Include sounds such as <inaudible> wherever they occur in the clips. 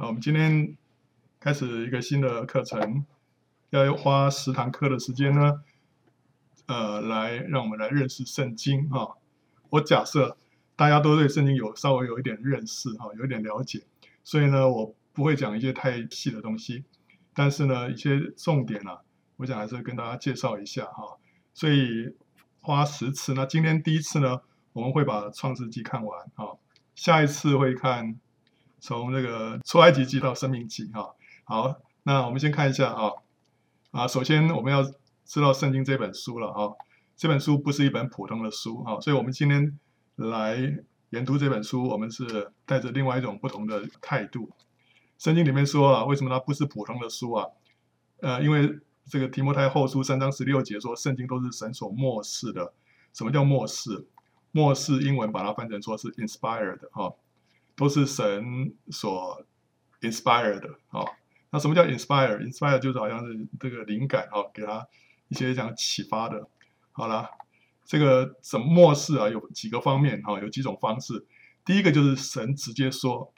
好，我们今天开始一个新的课程，要花十堂课的时间呢，呃，来让我们来认识圣经哈。我假设大家都对圣经有稍微有一点认识哈，有一点了解，所以呢，我不会讲一些太细的东西，但是呢，一些重点啊，我想还是跟大家介绍一下哈。所以花十次，那今天第一次呢，我们会把创世纪看完哈，下一次会看。从这个出埃及记到申命记哈，好，那我们先看一下啊啊，首先我们要知道圣经这本书了啊，这本书不是一本普通的书哈，所以我们今天来研读这本书，我们是带着另外一种不同的态度。圣经里面说啊，为什么它不是普通的书啊？呃，因为这个提摩太后书三章十六节说，圣经都是神所默示的。什么叫默示？默示英文把它翻成说是 inspired 哈。都是神所 inspire 的啊，那什么叫 inspire？inspire 就是好像是这个灵感啊，给他一些这样启发的。好了，这个怎么默示啊？有几个方面哈，有几种方式。第一个就是神直接说，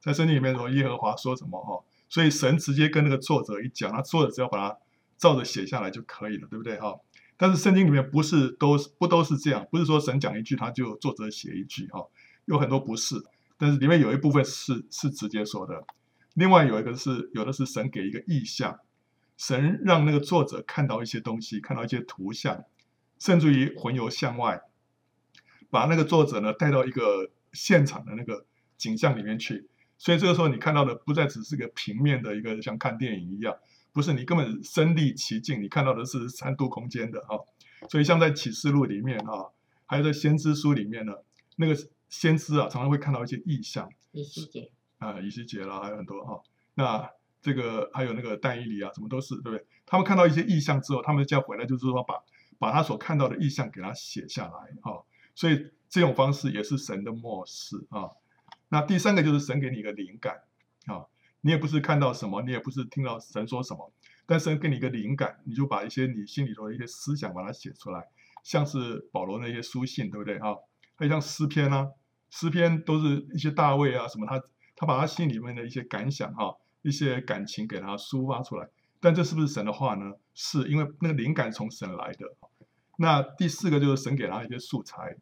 在圣经里面说耶和华说什么哈，所以神直接跟那个作者一讲，那作者只要把它照着写下来就可以了，对不对哈？但是圣经里面不是都不都是这样，不是说神讲一句他就作者写一句哈，有很多不是。但是里面有一部分是是直接说的，另外有一个是有的是神给一个意象，神让那个作者看到一些东西，看到一些图像，甚至于魂游向外，把那个作者呢带到一个现场的那个景象里面去。所以这个时候你看到的不再只是个平面的一个像看电影一样，不是你根本身历其境，你看到的是三度空间的哈。所以像在启示录里面哈，还有在先知书里面呢，那个。先知啊，常常会看到一些异象，以西结啊，以西结啦，还有很多哈、哦。那这个还有那个但以理啊，什么都是，对不对？他们看到一些异象之后，他们就要回来，就是说把把他所看到的意象给他写下来哈、哦。所以这种方式也是神的默示啊。那第三个就是神给你一个灵感啊，你也不是看到什么，你也不是听到神说什么，但神给你一个灵感，你就把一些你心里头的一些思想把它写出来，像是保罗那些书信，对不对啊？还有像诗篇啊。诗篇都是一些大卫啊什么他，他把他心里面的一些感想哈、一些感情给他抒发出来。但这是不是神的话呢？是因为那个灵感从神来的。那第四个就是神给他一些素材，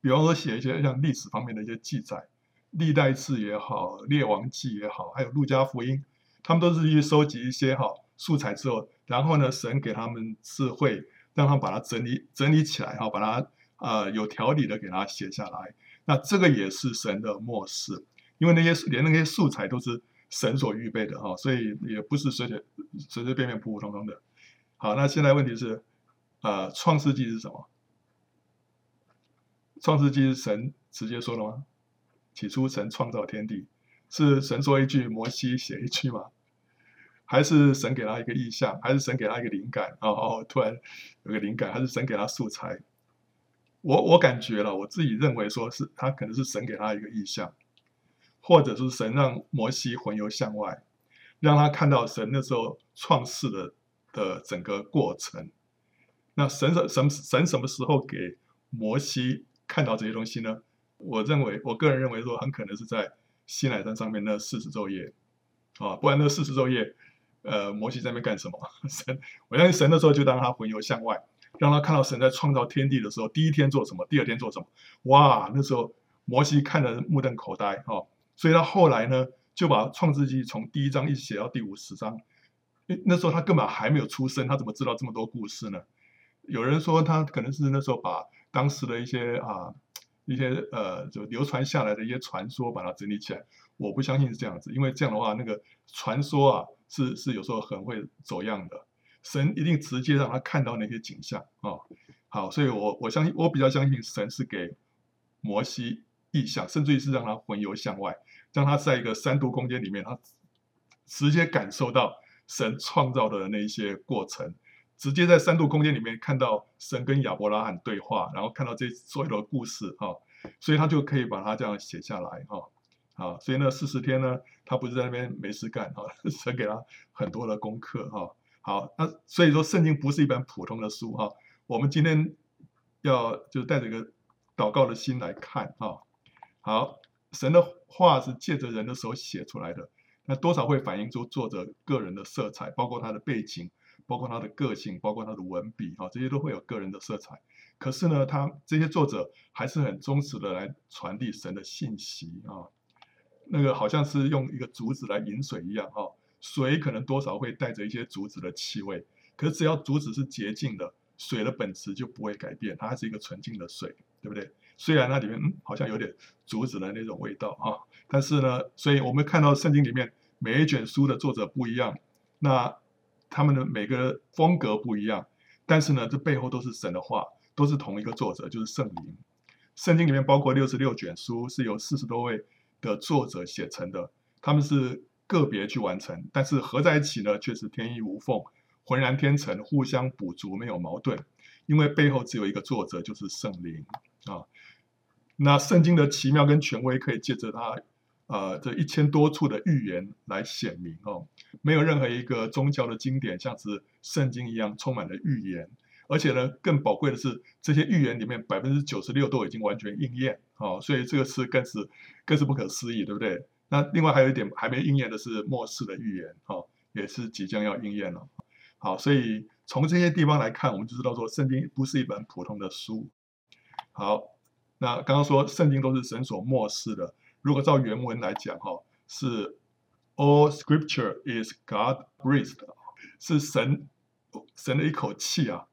比方说写一些像历史方面的一些记载，历代志也好，列王记也好，还有路加福音，他们都是去收集一些哈素材之后，然后呢，神给他们智慧，让他们把它整理整理起来哈，把它。呃，有条理的给他写下来，那这个也是神的默示，因为那些连那些素材都是神所预备的哈，所以也不是随随随随便便普普通通的。好，那现在问题是，呃，创世纪是什么？创世纪是神直接说的吗？起初神创造天地，是神说一句，摩西写一句吗？还是神给他一个意象？还是神给他一个灵感？哦哦，突然有个灵感，还是神给他素材？我我感觉了，我自己认为说是他可能是神给他一个意象，或者是神让摩西魂游向外，让他看到神那时候创世的的整个过程。那神什什神什么时候给摩西看到这些东西呢？我认为，我个人认为说很可能是在西奈山上面那四十昼夜啊，不然那四十昼夜，呃，摩西在那边干什么？<laughs> 神，我相信神那时候就让他魂游向外。让他看到神在创造天地的时候，第一天做什么，第二天做什么。哇，那时候摩西看得目瞪口呆哈、哦。所以他后来呢，就把创世纪从第一章一直写到第五十章。那时候他根本还没有出生，他怎么知道这么多故事呢？有人说他可能是那时候把当时的一些啊一些呃就流传下来的一些传说把它整理起来。我不相信是这样子，因为这样的话，那个传说啊是是有时候很会走样的。神一定直接让他看到那些景象啊、好，所以我我相信，我比较相信神是给摩西意象，甚至于是让他魂游向外，让他在一个三度空间里面，他直接感受到神创造的那一些过程，直接在三度空间里面看到神跟亚伯拉罕对话，然后看到这所有的故事啊、所以他就可以把它这样写下来啊，好、所以那四十天呢，他不是在那边没事干啊，<laughs> 神给他很多的功课哈。好，那所以说圣经不是一本普通的书哈。我们今天要就带着一个祷告的心来看哈。好，神的话是借着人的手写出来的，那多少会反映出作者个人的色彩，包括他的背景，包括他的个性，包括他的文笔啊，这些都会有个人的色彩。可是呢，他这些作者还是很忠实的来传递神的信息啊，那个好像是用一个竹子来引水一样哈，水可能多少会带着一些竹子的气味，可是只要竹子是洁净的，水的本质就不会改变，它是一个纯净的水，对不对？虽然那里面嗯好像有点竹子的那种味道啊，但是呢，所以我们看到圣经里面每一卷书的作者不一样，那他们的每个风格不一样，但是呢，这背后都是神的话。都是同一个作者，就是圣灵。圣经里面包括六十六卷书，是由四十多位的作者写成的。他们是个别去完成，但是合在一起呢，却是天衣无缝、浑然天成、互相补足，没有矛盾。因为背后只有一个作者，就是圣灵啊。那圣经的奇妙跟权威，可以借着它呃这一千多处的预言来显明哦。没有任何一个宗教的经典像是圣经一样充满了预言。而且呢，更宝贵的是，这些预言里面百分之九十六都已经完全应验，哦，所以这个是更是更是不可思议，对不对？那另外还有一点还没应验的是末世的预言，哦，也是即将要应验了。好，所以从这些地方来看，我们就知道说，圣经不是一本普通的书。好，那刚刚说圣经都是神所默示的，如果照原文来讲，哈，是 All Scripture is God breathed，是神神的一口气啊。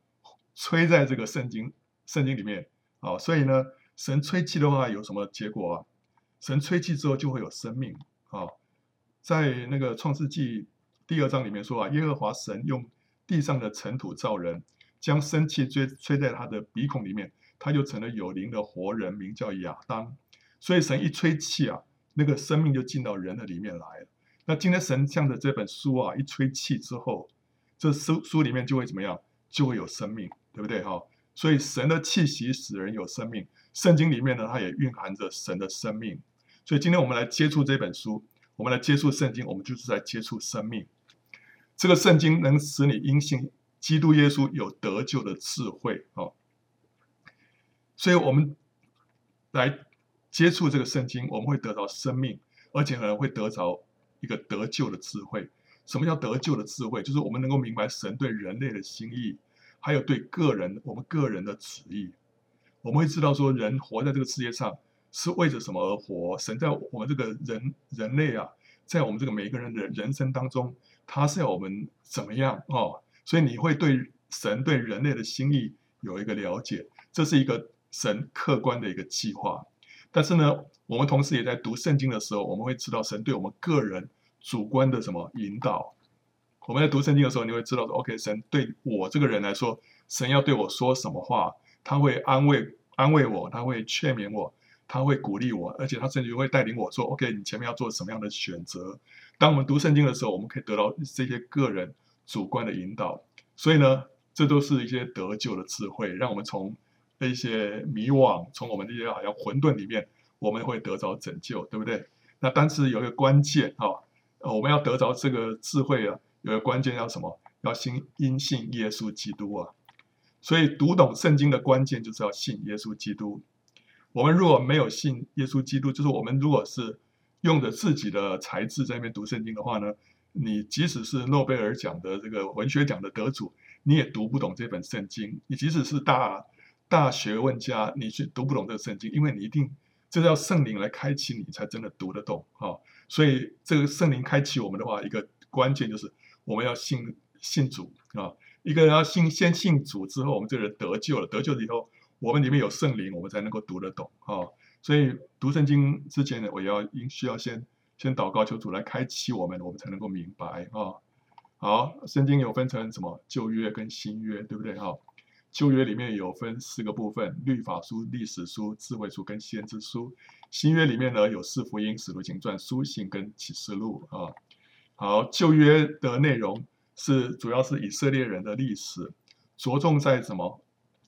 吹在这个圣经圣经里面，啊，所以呢，神吹气的话有什么结果啊？神吹气之后就会有生命，啊，在那个创世纪第二章里面说啊，耶和华神用地上的尘土造人，将生气吹吹在他的鼻孔里面，他就成了有灵的活人，名叫亚当。所以神一吹气啊，那个生命就进到人的里面来了。那今天神像的这本书啊，一吹气之后，这书书里面就会怎么样？就会有生命。对不对哈？所以神的气息使人有生命，圣经里面呢，它也蕴含着神的生命。所以今天我们来接触这本书，我们来接触圣经，我们就是在接触生命。这个圣经能使你因信基督耶稣有得救的智慧哦。所以我们来接触这个圣经，我们会得到生命，而且呢会得着一个得救的智慧。什么叫得救的智慧？就是我们能够明白神对人类的心意。还有对个人，我们个人的旨意，我们会知道说，人活在这个世界上是为着什么而活？神在我们这个人人类啊，在我们这个每一个人的人生当中，他是要我们怎么样哦？所以你会对神对人类的心意有一个了解，这是一个神客观的一个计划。但是呢，我们同时也在读圣经的时候，我们会知道神对我们个人主观的什么引导。我们在读圣经的时候，你会知道说，OK，神对我这个人来说，神要对我说什么话？他会安慰安慰我，他会劝勉我，他会鼓励我，而且他甚至会带领我说，OK，你前面要做什么样的选择？当我们读圣经的时候，我们可以得到这些个人主观的引导。所以呢，这都是一些得救的智慧，让我们从一些迷惘，从我们这些好像混沌里面，我们会得着拯救，对不对？那但是有一个关键啊，我们要得着这个智慧啊。有一个关键要什么？要信因信耶稣基督啊！所以读懂圣经的关键就是要信耶稣基督。我们如果没有信耶稣基督，就是我们如果是用着自己的才智在那边读圣经的话呢，你即使是诺贝尔奖的这个文学奖的得主，你也读不懂这本圣经。你即使是大大学问家，你去读不懂这个圣经，因为你一定这要圣灵来开启你，才真的读得懂啊！所以这个圣灵开启我们的话，一个关键就是。我们要信信主啊！一个人要信先信主之后，我们这个人得救了。得救了以后，我们里面有圣灵，我们才能够读得懂啊！所以读圣经之前呢，我要应需要先先祷告求主来开启我们，我们才能够明白啊！好，圣经有分成什么旧约跟新约，对不对？哈，旧约里面有分四个部分：律法书、历史书、智慧书跟先知书。新约里面呢，有四福音、使徒行传、书信跟启示录啊。好，旧约的内容是主要是以色列人的历史，着重在什么？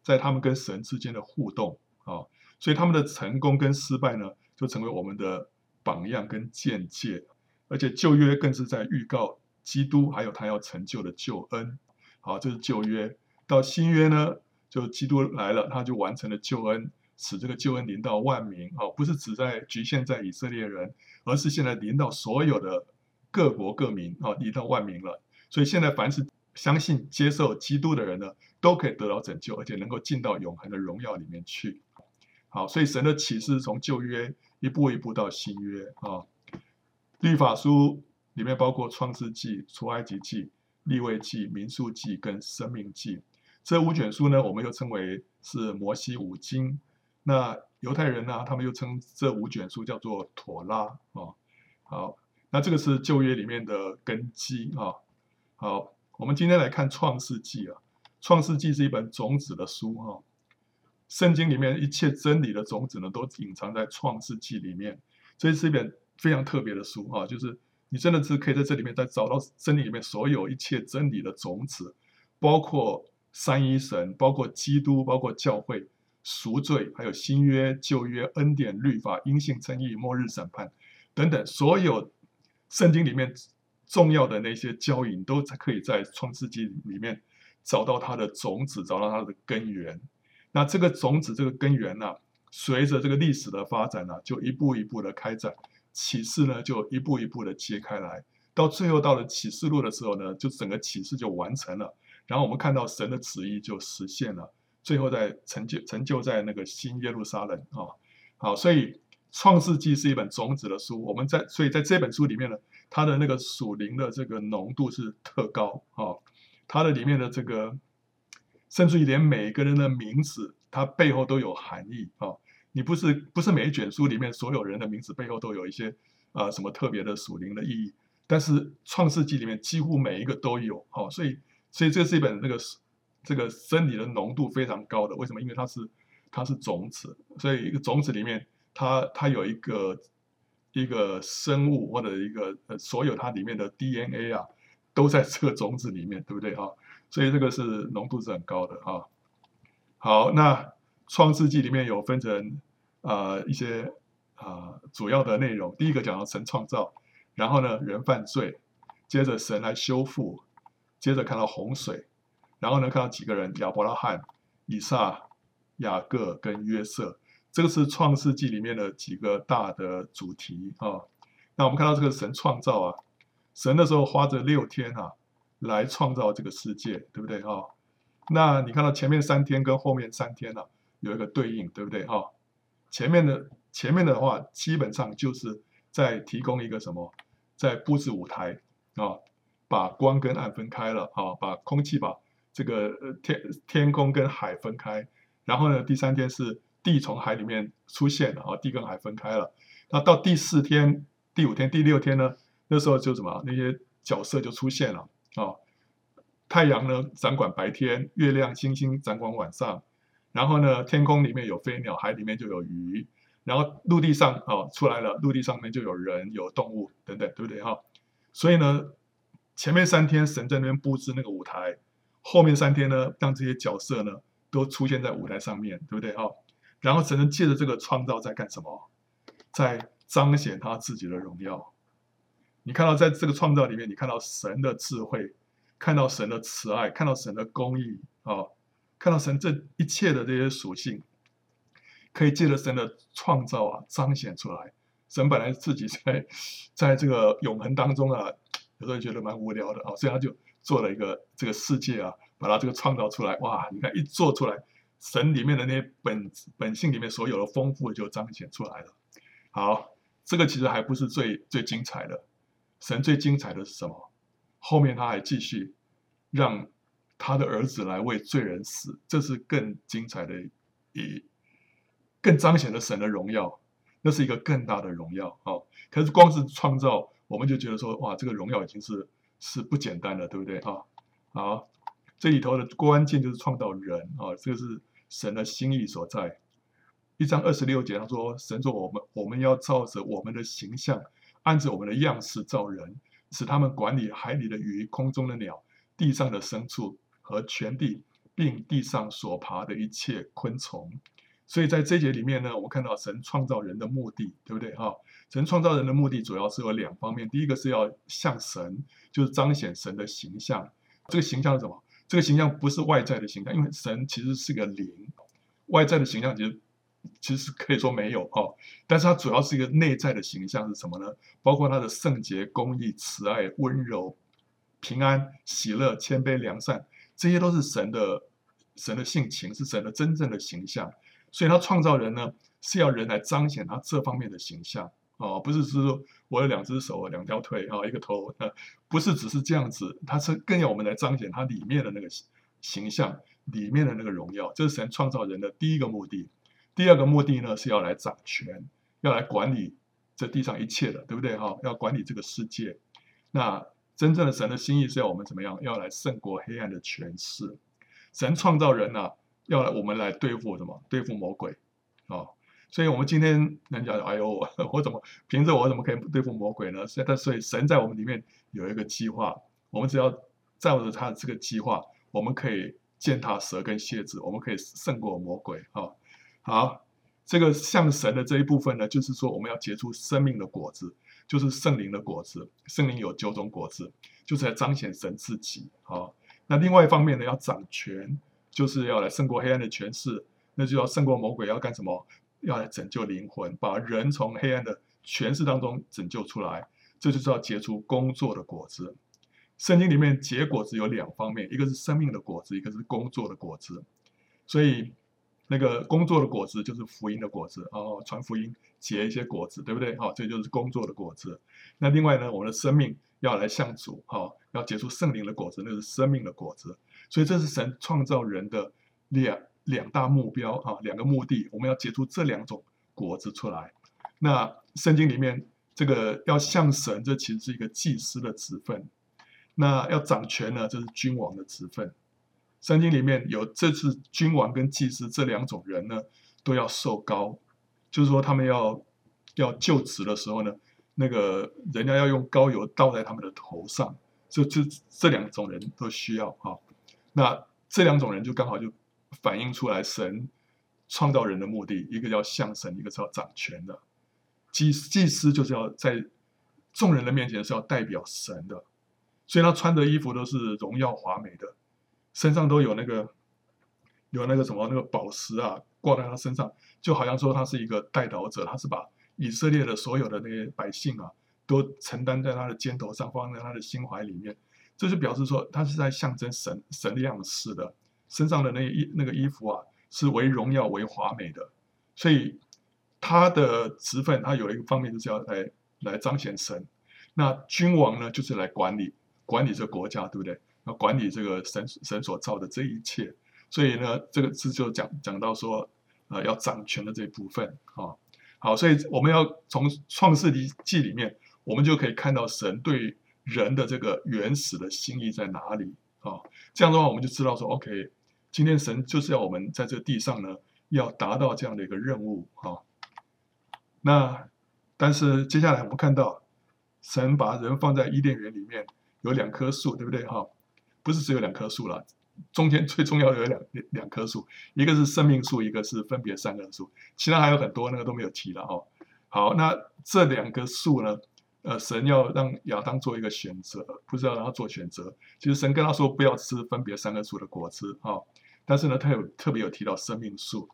在他们跟神之间的互动啊，所以他们的成功跟失败呢，就成为我们的榜样跟见解。而且旧约更是在预告基督还有他要成就的救恩。好，这是旧约。到新约呢，就基督来了，他就完成了救恩，使这个救恩临到万民啊，不是只在局限在以色列人，而是现在临到所有的各国各民啊，临到万民了。所以现在凡是相信接受基督的人呢，都可以得到拯救，而且能够进到永恒的荣耀里面去。好，所以神的启示从旧约一步一步到新约啊，律法书里面包括创世纪、出埃及记、立位记、民数记跟生命记。这五卷书呢，我们又称为是摩西五经。那犹太人呢，他们又称这五卷书叫做妥拉啊。好，那这个是旧约里面的根基啊。好，我们今天来看创世纪啊。创世纪是一本种子的书哈。圣经里面一切真理的种子呢，都隐藏在创世纪里面。这是一本非常特别的书啊，就是你真的是可以在这里面再找到真理里面所有一切真理的种子，包括。三一神，包括基督，包括教会赎罪，还有新约、旧约、恩典、律法、阴性称义、末日审判等等，所有圣经里面重要的那些教引，都可以在创世纪里面找到它的种子，找到它的根源。那这个种子，这个根源呢、随着这个历史的发展呢、就一步一步的开展，启示呢，就一步一步的揭开来，到最后到了启示录的时候呢，就整个启示就完成了。然后我们看到神的旨意就实现了，最后在成就成就在那个新耶路撒冷啊，好，所以创世纪是一本种子的书，我们在所以在这本书里面呢，它的那个属灵的这个浓度是特高啊，它的里面的这个，甚至于连每一个人的名字，它背后都有含义啊，你不是不是每一卷书里面所有人的名字背后都有一些啊什么特别的属灵的意义，但是创世纪里面几乎每一个都有，好，所以。所以这是一本那个这个真理的浓度非常高的，为什么？因为它是它是种子，所以一个种子里面它它有一个一个生物或者一个呃所有它里面的 DNA 啊，都在这个种子里面，对不对啊？所以这个是浓度是很高的啊。好，那创世纪里面有分成啊、呃、一些啊、呃、主要的内容，第一个讲到神创造，然后呢人犯罪，接着神来修复。接着看到洪水，然后呢，看到几个人：亚伯拉罕、以撒、雅各跟约瑟。这个是创世纪里面的几个大的主题啊。那我们看到这个神创造啊，神的时候花着六天啊来创造这个世界，对不对哈？那你看到前面三天跟后面三天呢、有一个对应，对不对哈？前面的前面的话，基本上就是在提供一个什么，在布置舞台啊。把光跟暗分开了啊，把空气把这个天天空跟海分开，然后呢，第三天是地从海里面出现了啊，地跟海分开了。那到第四天、第五天、第六天呢，那时候就什么那些角色就出现了啊，太阳呢掌管白天，月亮星星掌管晚上，然后呢，天空里面有飞鸟，海里面就有鱼，然后陆地上啊出来了，陆地上面就有人有动物等等，对不对哈？所以呢。前面三天神在那边布置那个舞台，后面三天呢，让这些角色呢都出现在舞台上面，对不对？哈，然后神借着这个创造在干什么？在彰显他自己的荣耀。你看到在这个创造里面，你看到神的智慧，看到神的慈爱，看到神的公义啊，看到神这一切的这些属性，可以借着神的创造啊彰显出来。神本来自己 <laughs> 在在这个永恒当中啊。有时候觉得蛮无聊的啊，所以他就做了一个这个世界啊，把它这个创造出来。哇，你看一做出来，神里面的那些本本性里面所有的丰富就彰显出来了。好，这个其实还不是最最精彩的，神最精彩的是什么？后面他还继续让他的儿子来为罪人死，这是更精彩的一更彰显了神的荣耀，那是一个更大的荣耀啊。可是光是创造。我们就觉得说，哇，这个荣耀已经是是不简单了，对不对啊？好，这里头的关键就是创造人啊，这个是神的心意所在。一章二十六节他说，神说我们我们要照着我们的形象，按着我们的样式造人，使他们管理海里的鱼、空中的鸟、地上的牲畜和全地，并地上所爬的一切昆虫。所以在这节里面呢，我们看到神创造人的目的，对不对哈？神创造人的目的主要是有两方面，第一个是要像神，就是彰显神的形象。这个形象是什么？这个形象不是外在的形象，因为神其实是个灵，外在的形象其实其实可以说没有哦，但是它主要是一个内在的形象是什么呢？包括它的圣洁、公义、慈爱、温柔、平安、喜乐、谦卑、良善，这些都是神的神的性情，是神的真正的形象。所以他创造人呢，是要人来彰显他这方面的形象哦，不是是说我有两只手、两条腿啊、一个头，不是只是这样子，他是更要我们来彰显他里面的那个形象，里面的那个荣耀。这是神创造人的第一个目的。第二个目的呢，是要来掌权，要来管理这地上一切的，对不对哈？要管理这个世界。那真正的神的心意是要我们怎么样？要来胜过黑暗的权势。神创造人呢、啊，要来我们来对付什么？对付魔鬼啊、所以我们今天人家哎呦，<laughs> 我怎么凭着我怎么可以对付魔鬼呢？但所以神在我们里面有一个计划，我们只要照着他的这个计划，我们可以践踏蛇跟蝎子，我们可以胜过魔鬼啊！好，这个像神的这一部分呢，就是说我们要结出生命的果子，就是圣灵的果子。圣灵有九种果子，就是来彰显神自己。好，那另外一方面呢，要掌权，就是要来胜过黑暗的权势，那就要胜过魔鬼，要干什么？要来拯救灵魂，把人从黑暗的权势当中拯救出来。这就是要结出工作的果子。圣经里面结果子有两方面，一个是生命的果子，一个是工作的果子。所以。那个工作的果子就是福音的果子哦，传福音结一些果子，对不对？好、哦，这就是工作的果子。那另外呢，我们的生命要来向主，哈、哦，要结出圣灵的果子，那是生命的果子。所以这是神创造人的两两大目标啊，两个目的，我们要结出这两种果子出来。那圣经里面这个要向神，这其实是一个祭司的职分。那要掌权呢，这是君王的职分。圣经里面有这次君王跟祭司这两种人呢，都要受膏，就是说他们要要就职的时候呢，那个人家要用膏油倒在他们的头上，就这这两种人都需要哈。那这两种人就刚好就反映出来神创造人的目的，一个叫向神，一个是要掌权的。祭祭司就是要在众人的面前是要代表神的，所以他穿的衣服都是荣耀华美的。身上都有那个，有那个什么那个宝石啊，挂在他身上，就好像说他是一个代祷者，他是把以色列的所有的那些百姓啊，都承担在他的肩头上，放在他的心怀里面。这就表示说，他是在象征神神的样式的，身上的那衣那个衣服啊，是为荣耀为华美的。所以他的职分，他有一个方面就是要来来彰显神。那君王呢，就是来管理管理这个国家，对不对？要管理这个神神所造的这一切，所以呢，这个字就讲讲到说，呃，要掌权的这一部分啊、好，所以我们要从创世记里面，我们就可以看到神对人的这个原始的心意在哪里啊、这样的话，我们就知道说，OK，今天神就是要我们在这个地上呢，要达到这样的一个任务啊、那但是接下来我们看到，神把人放在伊甸园里面，有两棵树，对不对？哈？不是只有两棵树了，中间最重要的有两两棵树，一个是生命树，一个是分别善恶树，其他还有很多那个都没有提了哦。好，那这两个树呢？呃，神要让亚当做一个选择，不是要让他做选择。其实神跟他说不要吃分别善恶树的果子啊、但是呢，他有特别有提到生命树。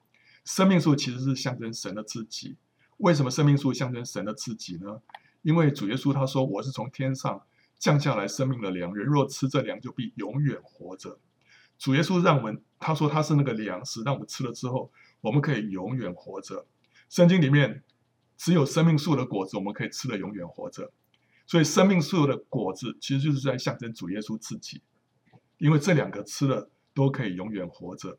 生命树其实是象征神的自己。为什么生命树象征神的自己呢？因为主耶稣他说我是从天上。降下来生命的粮，人若吃这粮，就必永远活着。主耶稣让我们，他说他是那个粮食，让我们吃了之后，我们可以永远活着。圣经里面只有生命树的果子，我们可以吃了永远活着。所以生命树的果子其实就是在象征主耶稣自己，因为这两个吃了都可以永远活着。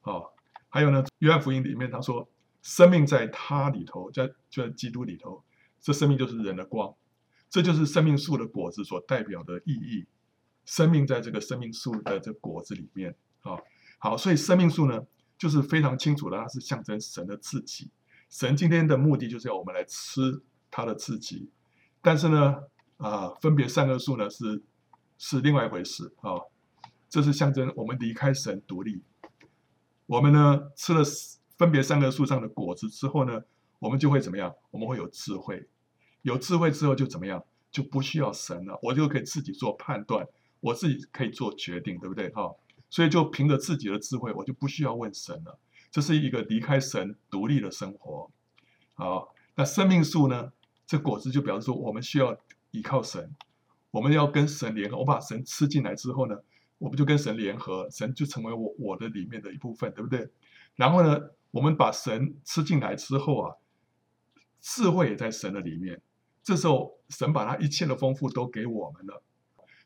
啊，还有呢，约翰福音里面他说，生命在他里头，在就在基督里头，这生命就是人的光。这就是生命树的果子所代表的意义，生命在这个生命树的这果子里面啊，好，所以生命树呢，就是非常清楚的，它是象征神的自己。神今天的目的就是要我们来吃他的自己，但是呢，啊，分别善恶树呢是是另外一回事啊，这是象征我们离开神独立。我们呢吃了分别善恶树上的果子之后呢，我们就会怎么样？我们会有智慧。有智慧之后就怎么样？就不需要神了，我就可以自己做判断，我自己可以做决定，对不对？哈，所以就凭着自己的智慧，我就不需要问神了。这是一个离开神独立的生活。好，那生命树呢？这果子就表示说，我们需要依靠神，我们要跟神联合。我把神吃进来之后呢，我们就跟神联合，神就成为我我的里面的一部分，对不对？然后呢，我们把神吃进来之后啊，智慧也在神的里面。这时候，神把他一切的丰富都给我们了。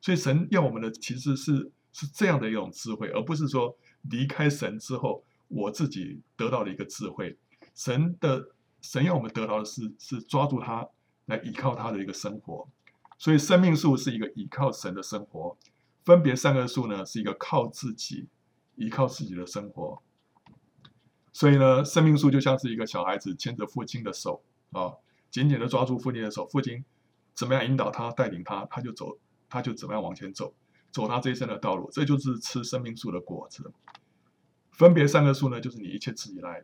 所以，神要我们的其实是是这样的一种智慧，而不是说离开神之后，我自己得到了一个智慧。神的神要我们得到的是是抓住他来依靠他的一个生活。所以，生命树是一个依靠神的生活，分别善恶树呢是一个靠自己依靠自己的生活。所以呢，生命树就像是一个小孩子牵着父亲的手啊，紧紧的抓住父亲的手，父亲怎么样引导他、带领他，他就走。他就怎么样往前走，走他这一生的道路，这就是吃生命树的果子。分别三个树呢，就是你一切自己来，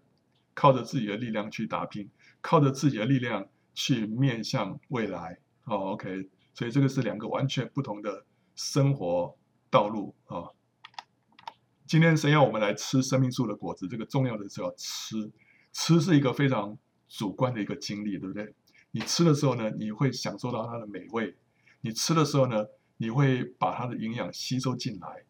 靠着自己的力量去打拼，靠着自己的力量去面向未来。哦，OK，所以这个是两个完全不同的生活道路啊，今天神要我们来吃生命树的果子，这个重要的是要吃，吃是一个非常主观的一个经历，对不对？你吃的时候呢，你会享受到它的美味。你吃的时候呢，你会把它的营养吸收进来，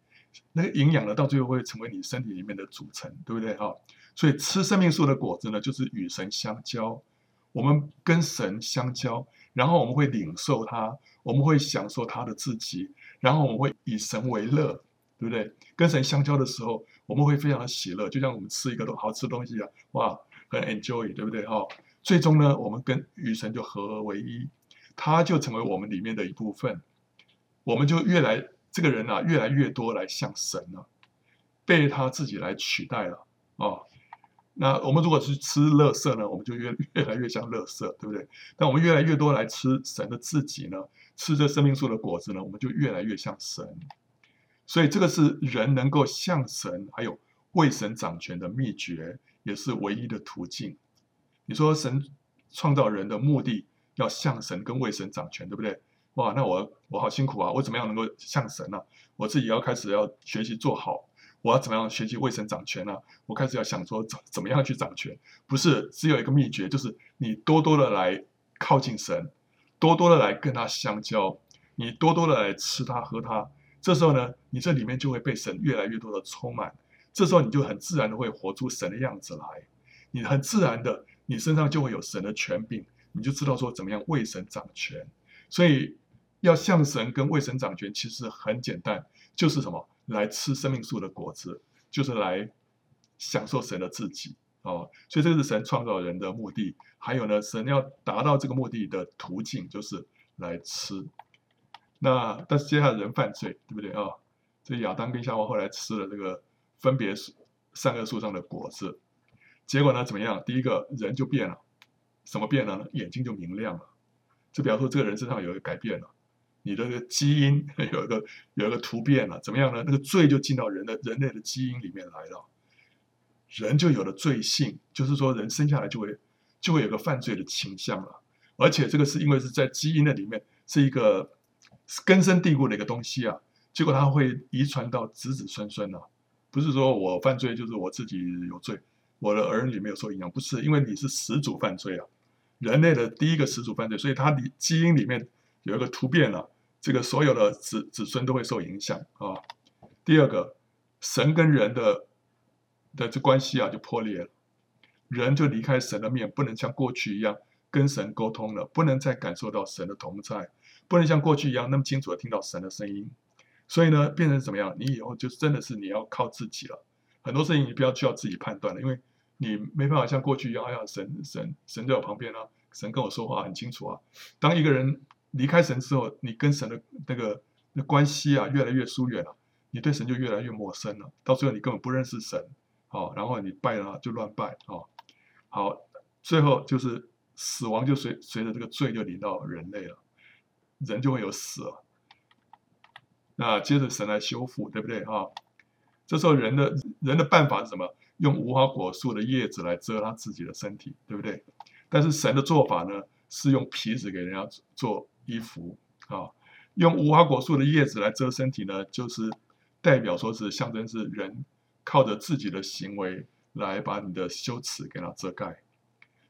那个营养呢，到最后会成为你身体里面的组成，对不对？哈，所以吃生命树的果子呢，就是与神相交，我们跟神相交，然后我们会领受它，我们会享受它的自己，然后我们会以神为乐，对不对？跟神相交的时候，我们会非常的喜乐，就像我们吃一个好吃的东西啊，哇，enjoy，对不对？哈，最终呢，我们跟与神就合而为一。他就成为我们里面的一部分，我们就越来这个人啊，越来越多来像神了，被他自己来取代了哦。那我们如果是吃乐色呢，我们就越 <laughs> 越来越像乐色，对不对？但我们越来越多来吃神的自己呢，吃这生命树的果子呢，我们就越来越像神。所以这个是人能够像神，还有为神掌权的秘诀，也是唯一的途径。你说神创造人的目的？要像神跟为神掌权，对不对？哇，那我我好辛苦啊！我怎么样能够像神呢、啊？我自己要开始要学习做好，我要怎么样学习为神掌权呢、我开始要想说怎怎么样去掌权？不是只有一个秘诀，就是你多多的来靠近神，多多的来跟他相交，你多多的来吃他喝他。这时候呢，你这里面就会被神越来越多的充满。这时候你就很自然的会活出神的样子来，你很自然的，你身上就会有神的权柄。你就知道说怎么样为神掌权，所以要像神跟为神掌权，其实很简单，就是什么？来吃生命树的果子，就是来享受神的自己哦。所以这是神创造人的目的。还有呢，神要达到这个目的的途径，就是来吃。那但是接下来人犯罪，对不对啊？哦，所以亚当跟夏娃后来吃了这个分别善恶树上的果子，结果呢怎么样？第一个人就变了。什么变了呢？眼睛就明亮了，就比方说这个人身上有一个改变了，你的基因 <laughs> 有一个有一个突变了，怎么样呢？那个罪就进到人的人类的基因里面来了，人就有了罪性，就是说人生下来就会就会有个犯罪的倾向了，而且这个是因为是在基因的里面是一个根深蒂固的一个东西啊，结果它会遗传到子子孙孙了，不是说我犯罪就是我自己有罪。我的儿女没有受影响，不是因为你是始祖犯罪啊，人类的第一个始祖犯罪，所以他的基因里面有一个突变了，这个所有的子子孙都会受影响啊。第二个，神跟人的的这关系啊就破裂了，人就离开神的面，不能像过去一样跟神沟通了，不能再感受到神的同在，不能像过去一样那么清楚的听到神的声音，所以呢，变成怎么样？你以后就真的是你要靠自己了，很多事情你不要需要自己判断了，因为。你没办法像过去一样，哎呀，神神神在我旁边啊，神跟我说话很清楚啊。当一个人离开神之后，你跟神的那个那关系啊，越来越疏远了，你对神就越来越陌生了。到最后你根本不认识神，好，然后你拜了就乱拜，哦，好，最后就是死亡就随随着这个罪就临到人类了，人就会有死了。那接着神来修复，对不对啊？这时候人的人的办法是什么？用无花果树的叶子来遮他自己的身体，对不对？但是神的做法呢，是用皮子给人家做衣服啊。用无花果树的叶子来遮身体呢，就是代表说是象征是人靠着自己的行为来把你的羞耻给它遮盖。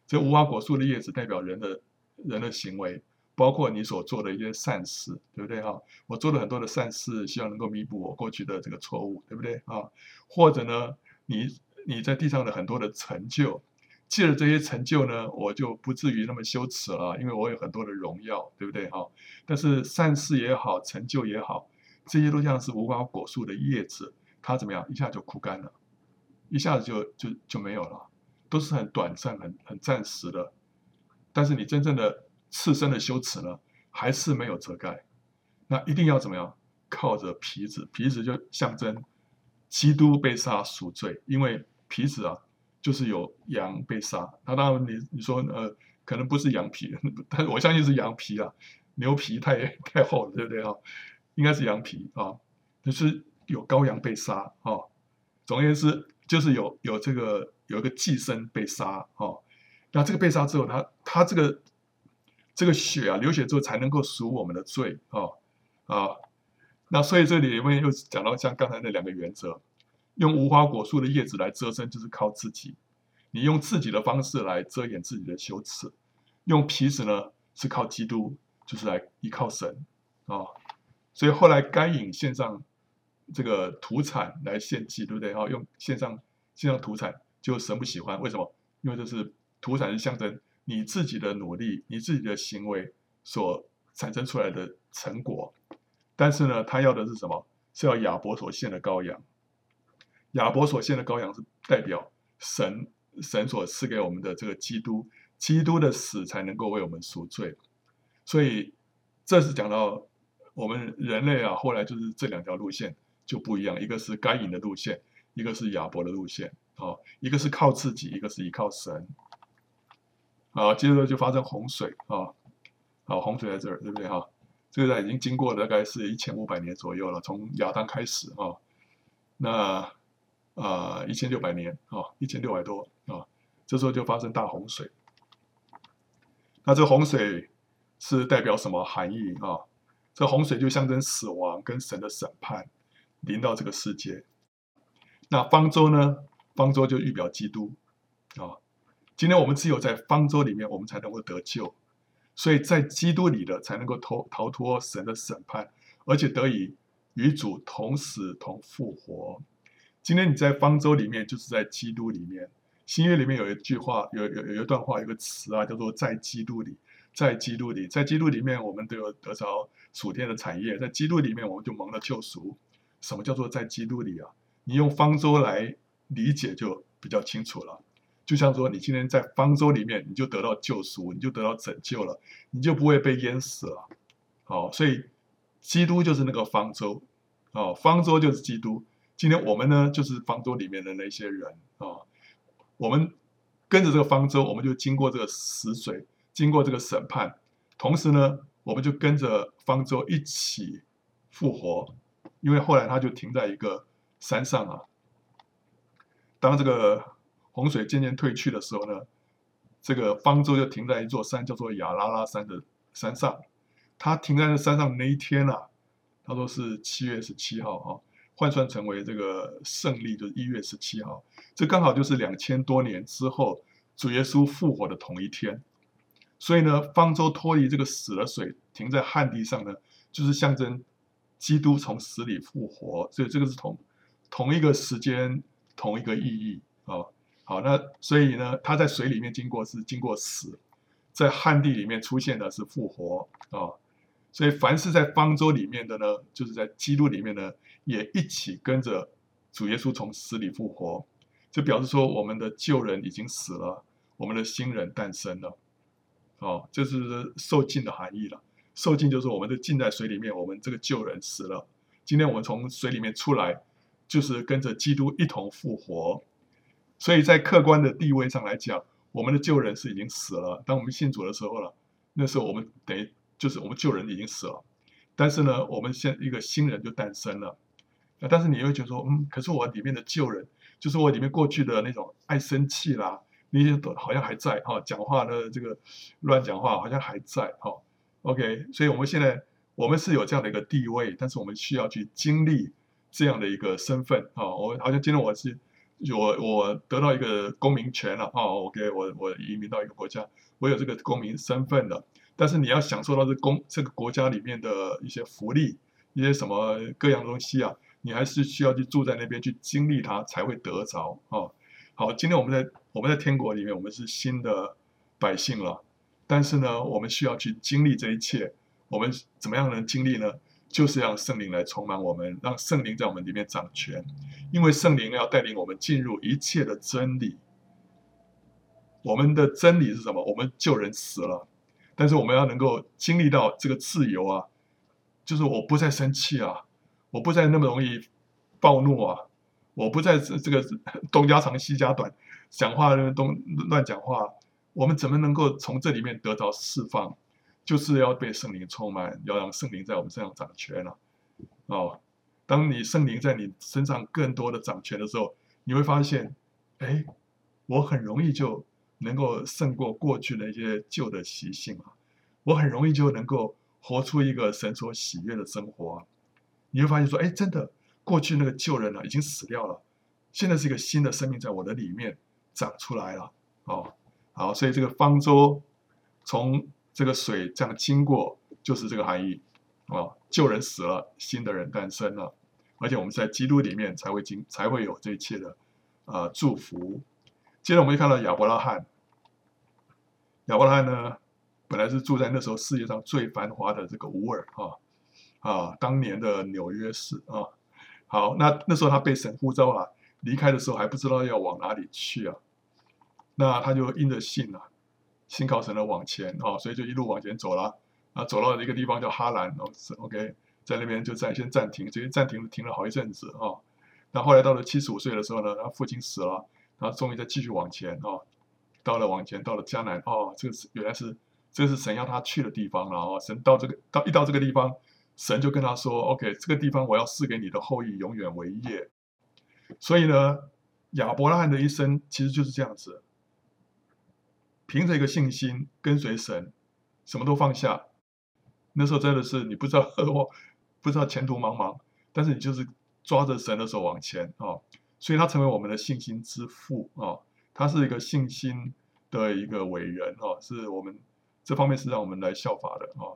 这无花果树的叶子代表人的人的行为，包括你所做的一些善事，对不对哈？我做了很多的善事，希望能够弥补我过去的这个错误，对不对啊？或者呢，你你在地上的很多的成就，借着这些成就呢，我就不至于那么羞耻了，因为我有很多的荣耀，对不对哈？但是善事也好，成就也好，这些都像是无花果树的叶子，它怎么样，一下就枯干了，一下子就就就没有了。都是很短暂、很很暂时的，但是你真正的刺身的羞耻呢，还是没有遮盖。那一定要怎么样？靠着皮子，皮子就象征基督被杀赎罪，因为皮子啊，就是有羊被杀。那当然你，你说呃，可能不是羊皮，<laughs> 但我相信是羊皮啊，牛皮太太厚了，对不对啊？应该是羊皮啊，就是有羔羊被杀啊。总而言之，就是有有这个。有一个寄生被杀哦，那这个被杀之后，他他这个这个血啊流血之后才能够赎我们的罪哦啊，那所以这里面又讲到像刚才那两个原则，用无花果树的叶子来遮身，就是靠自己，你用自己的方式来遮掩自己的羞耻，用皮子呢是靠基督，就是来依靠神啊，所以后来该隐献上这个土产来献祭，对不对啊？用献上献上土产。就神不喜欢，为什么？因为这是土产，是象征你自己的努力、你自己的行为所产生出来的成果。但是呢，他要的是什么？是要亚伯所献的羔羊。亚伯所献的羔羊是代表神，神所赐给我们的这个基督，基督的死才能够为我们赎罪。所以这是讲到我们人类啊，后来就是这两条路线就不一样，一个是该隐的路线，一个是亚伯的路线。哦，一个是靠自己，一个是依靠神。好，接着就发生洪水啊，好，洪水在这儿，对不对哈？这个在已经经过大概是一千五百年左右了，从亚当开始啊，那啊一千六百年啊，一千六百多啊，这时候就发生大洪水。那这洪水是代表什么含义啊？这洪水就象征死亡跟神的审判临到这个世界。那方舟呢？方舟就预表基督啊！今天我们只有在方舟里面，我们才能够得救，所以在基督里的才能够逃逃脱神的审判，而且得以与主同死同复活。今天你在方舟里面，就是在基督里面。新约里面有一句话，有有有一段话，有个词啊，叫做“在基督里”。在基督里，在基督里面，我们都有得着属天的产业。在基督里面，我们就蒙了救赎。什么叫做在基督里啊？你用方舟来。理解就比较清楚了，就像说你今天在方舟里面，你就得到救赎，你就得到拯救了，你就不会被淹死了。好，所以基督就是那个方舟，哦，方舟就是基督。今天我们呢，就是方舟里面的那些人啊，我们跟着这个方舟，我们就经过这个死水，经过这个审判，同时呢，我们就跟着方舟一起复活，因为后来他就停在一个山上啊。当这个洪水渐渐退去的时候呢，这个方舟就停在一座山，叫做亚拉拉山的山上。他停在那山上那一天啊，他说是七月十七号啊，换算成为这个圣历就是一月十七号，这刚好就是两千多年之后主耶稣复活的同一天。所以呢，方舟脱离这个死的水，停在旱地上呢，就是象征基督从死里复活。所以这个是同同一个时间。同一个意义啊，好，那所以呢，他在水里面经过是经过死，在旱地里面出现的是复活啊，所以凡是在方舟里面的呢，就是在基督里面呢，也一起跟着主耶稣从死里复活，就表示说我们的旧人已经死了，我们的新人诞生了，哦，这是受浸的含义了。受浸就是我们的浸在水里面，我们这个旧人死了，今天我们从水里面出来。就是跟着基督一同复活，所以在客观的地位上来讲，我们的旧人是已经死了。当我们信主的时候了，那时候我们等于就是我们旧人已经死了，但是呢，我们现一个新人就诞生了。但是你会觉得说，嗯，可是我里面的旧人，就是我里面过去的那种爱生气啦，那些都好像还在哈，讲话的这个乱讲话好像还在哈。OK，所以我们现在我们是有这样的一个地位，但是我们需要去经历。这样的一个身份啊，我好像今天我是我我得到一个公民权了哦，OK，我我移民到一个国家，我有这个公民身份了。但是你要享受到这公这个国家里面的一些福利，一些什么各样东西啊，你还是需要去住在那边去经历它才会得着哦。好，今天我们在我们在天国里面，我们是新的百姓了，但是呢，我们需要去经历这一切。我们怎么样能经历呢？就是让圣灵来充满我们，让圣灵在我们里面掌权，因为圣灵要带领我们进入一切的真理。我们的真理是什么？我们救人死了，但是我们要能够经历到这个自由啊，就是我不再生气啊，我不再那么容易暴怒啊，我不再这个东家长西家短，讲话东乱讲话。我们怎么能够从这里面得到释放？就是要被圣灵充满，要让圣灵在我们身上掌权了，哦，当你圣灵在你身上更多的掌权的时候，你会发现，哎，我很容易就能够胜过过去的一些旧的习性啊，我很容易就能够活出一个神所喜悦的生活，你会发现说，哎，真的，过去那个旧人啊已经死掉了，现在是一个新的生命在我的里面长出来了。哦，好，所以这个方舟从。这个水这样经过，就是这个含义啊！旧人死了，新的人诞生了，而且我们在基督里面才会经，才会有这一切的啊、祝福。接着我们就看到亚伯拉罕，亚伯拉罕呢，本来是住在那时候世界上最繁华的这个乌尔啊啊，当年的纽约市啊。好，那那时候他被神呼召了，离开的时候还不知道要往哪里去啊，那他就因着信啊。新考神的往前哦，所以就一路往前走了啊，走到一个地方叫哈兰哦，OK，在那边就暂先暂停，这边暂停停了好一阵子哦。那后来到了七十五岁的时候呢，他父亲死了，他终于再继续往前哦，到了往前到了迦南哦，这个是原来是这是神要他去的地方了哦。神到这个到一到这个地方，神就跟他说：“OK，这个地方我要赐给你的后裔永远为业。”所以呢，亚伯拉罕的一生其实就是这样子。凭着一个信心跟随神，什么都放下。那时候真的是你不知道，<laughs> 不知道前途茫茫，但是你就是抓着神的手往前啊、所以他成为我们的信心之父啊、他是一个信心的一个伟人啊、是我们这方面是让我们来效法的啊、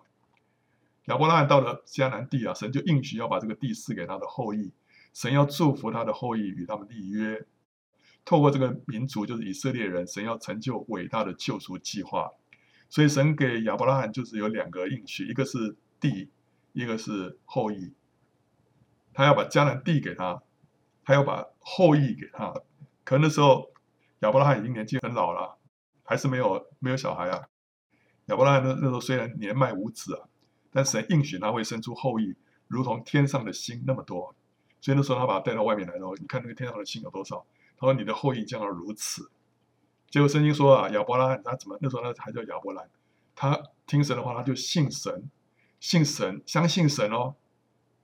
亚伯拉罕到了迦南地啊，神就应许要把这个地赐给他的后裔，神要祝福他的后裔，与他们立约。透过这个民族，就是以色列人，神要成就伟大的救赎计划，所以神给亚伯拉罕就是有两个应许，一个是地，一个是后裔。他要把迦南地给他，他要把后裔给他。可能那时候亚伯拉罕已经年纪很老了，还是没有没有小孩啊。亚伯拉罕那那时候虽然年迈无子啊，但神应许他会生出后裔，如同天上的星那么多。所以那时候他把他带到外面来了，你看那个天上的星有多少？他说：“你的后裔将要如此。”结果圣经说啊，亚伯拉罕他怎么那时候他还叫亚伯兰？他听神的话，他就信神，信神，相信神哦。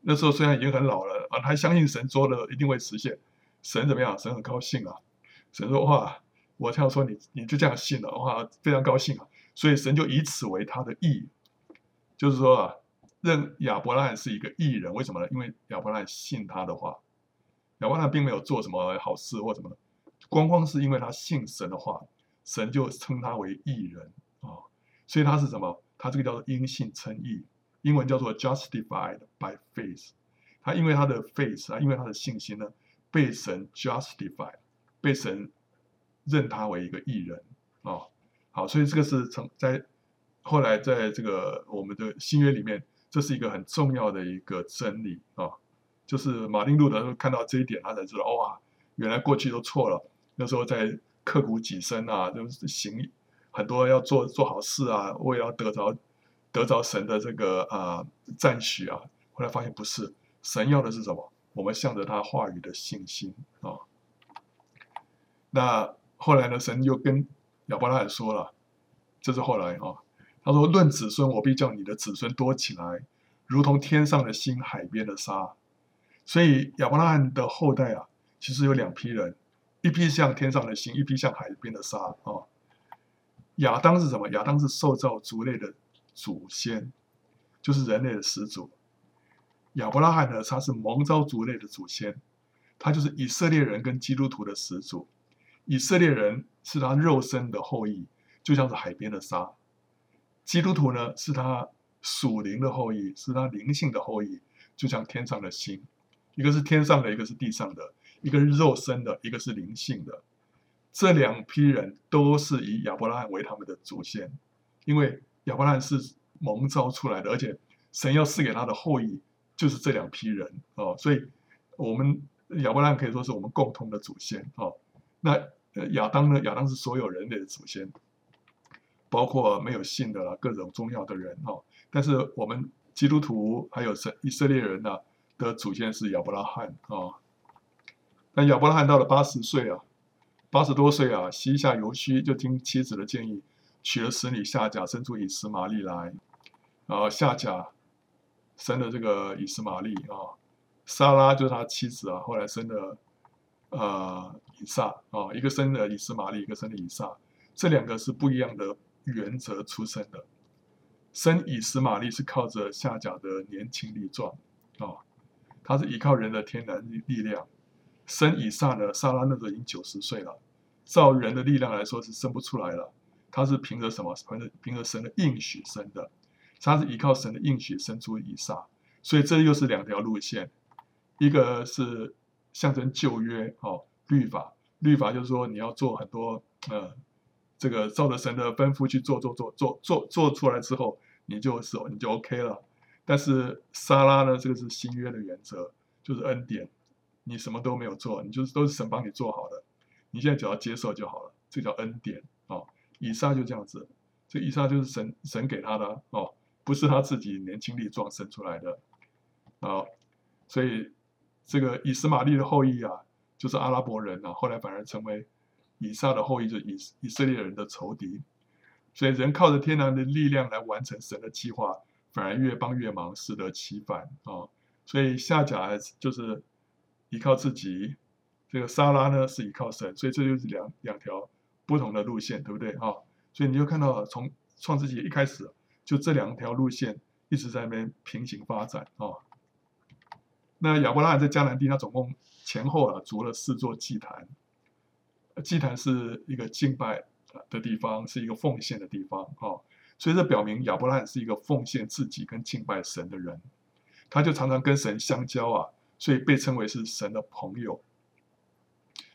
那时候虽然已经很老了啊，他相信神说的一定会实现。神怎么样？神很高兴啊。神说：“哇，我这样说你你就这样信了，哇，非常高兴啊。”所以神就以此为他的意，就是说啊，认亚伯拉罕是一个异人。为什么呢？因为亚伯拉罕信他的话。亚伯拉罕并没有做什么好事或什么，光光是因为他信神的话，神就称他为异人啊、所以他是什么？他这个叫做因信称义，英文叫做 justified by faith。他因为他的 faith 啊，因为他的信心呢，被神 justified，被神认他为一个异人啊、好，所以这个是从在后来在这个我们的新约里面，这是一个很重要的一个真理啊。就是马丁路德看到这一点，他才知道哇，原来过去都错了。那时候在刻苦己身啊，就是行很多要做做好事啊，为了得着得着神的这个啊赞许啊。后来发现不是，神要的是什么？我们向着他话语的信心啊。那后来呢，神又跟亚伯拉罕说了，这是后来啊，他说：“论子孙，我必叫你的子孙多起来，如同天上的星，海边的沙。”所以亚伯拉罕的后代啊，其实有两批人，一批像天上的星，一批像海边的沙啊、亚当是什么？亚当是受造族类的祖先，就是人类的始祖。亚伯拉罕呢，他是蒙召族类的祖先，他就是以色列人跟基督徒的始祖。以色列人是他肉身的后裔，就像是海边的沙；基督徒呢，是他属灵的后裔，是他灵性的后裔，就像天上的星。一个是天上的，一个是地上的，一个是肉身的，一个是灵性的。这两批人都是以亚伯拉罕为他们的祖先，因为亚伯拉罕是蒙召出来的，而且神要赐给他的后裔就是这两批人哦，所以我们亚伯拉罕可以说是我们共同的祖先哦。那亚当呢？亚当是所有人类的祖先，包括没有信的啦，各种重要的人哦。但是我们基督徒还有是以色列人呢的祖先是亚伯拉罕啊。那亚伯拉罕到了八十岁啊，八十多岁啊，膝下犹虚，就听妻子的建议，娶了使女夏甲，生出以实玛利来。然后夏甲生了这个以实玛利啊，撒拉就是他妻子啊，后来生的。呃，以撒啊、一个生的以实玛利，一个生的以撒，这两个是不一样的原则出生的。生以实玛利是靠着下脚的年轻力壮、哦，他是依靠人的天然力量。生以撒呢，撒拉那时候已经九十岁了，照人的力量来说是生不出来了。他是凭着什么？凭着凭着神的应许生的，他是依靠神的应许生出以撒。所以这又是两条路线，一个是。象征旧约哦，律法，律法就是说你要做很多呃，这个照着神的吩咐去做做做做做做出来之后，你就是你就 OK 了。但是撒拉呢，这个是新约的原则，就是恩典，你什么都没有做，你就是都是神帮你做好的，你现在只要接受就好了，这叫恩典哦。以撒就这样子，这以撒就是神神给他的哦，不是他自己年轻力壮生出来的哦，所以。这个以实玛利的后裔啊，就是阿拉伯人啊，后来反而成为以撒的后裔，就以以色列人的仇敌。所以人靠着天然的力量来完成神的计划，反而越帮越忙，适得其反啊、所以夏甲就是依靠自己，这个撒拉呢是依靠神，所以这就是两两条不同的路线，对不对啊、所以你就看到从创世纪一开始，就这两条路线一直在那边平行发展啊。那亚伯拉罕在迦南地，他总共前后啊筑了四座祭坛。祭坛是一个敬拜的地方，是一个奉献的地方啊，所以这表明亚伯拉罕是一个奉献自己跟敬拜神的人。他就常常跟神相交啊，所以被称为是神的朋友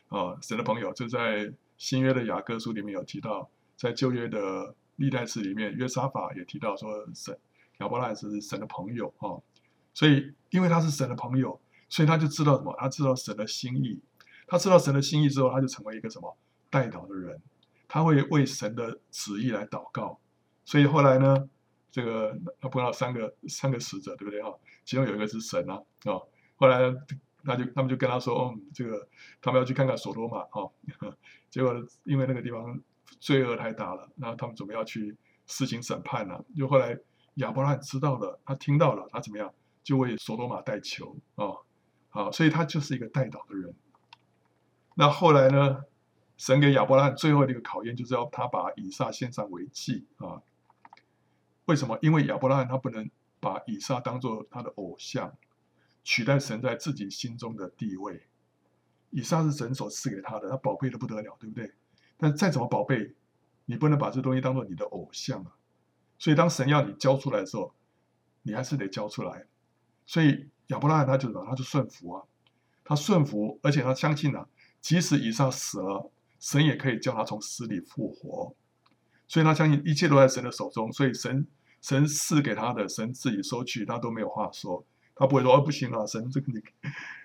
啊。神的朋友就在新约的雅各书里面有提到，在旧约的历代志里面约沙法也提到说，神亚伯拉罕是神的朋友啊。所以，因为他是神的朋友，所以他就知道什么？他知道神的心意。他知道神的心意之后，他就成为一个什么代祷的人。他会为神的旨意来祷告。所以后来呢，这个他碰到三个三个使者，对不对哈？其中有一个是神啊啊。后来他就他们就跟他说：“哦，这个他们要去看看所罗马哈。” <laughs> 结果因为那个地方罪恶太大了，然后他们准备要去施行审判了。就后来亚伯拉罕知道了，他听到了，他怎么样？就为所罗马代求啊，好，所以他就是一个代祷的人。那后来呢，神给亚伯拉罕最后的一个考验，就是要他把以撒献上为祭啊。为什么？因为亚伯拉罕他不能把以撒当做他的偶像，取代神在自己心中的地位。以撒是神所赐给他的，他宝贝的不得了，对不对？但再怎么宝贝，你不能把这东西当做你的偶像啊。所以当神要你交出来的时候，你还是得交出来。所以亚伯拉罕他就什么？他就顺服啊，他顺服，而且他相信啊，即使以撒死了，神也可以叫他从死里复活。所以他相信一切都在神的手中，所以神神赐给他的，神自己收取，他都没有话说，他不会说哦不行啊，神这个你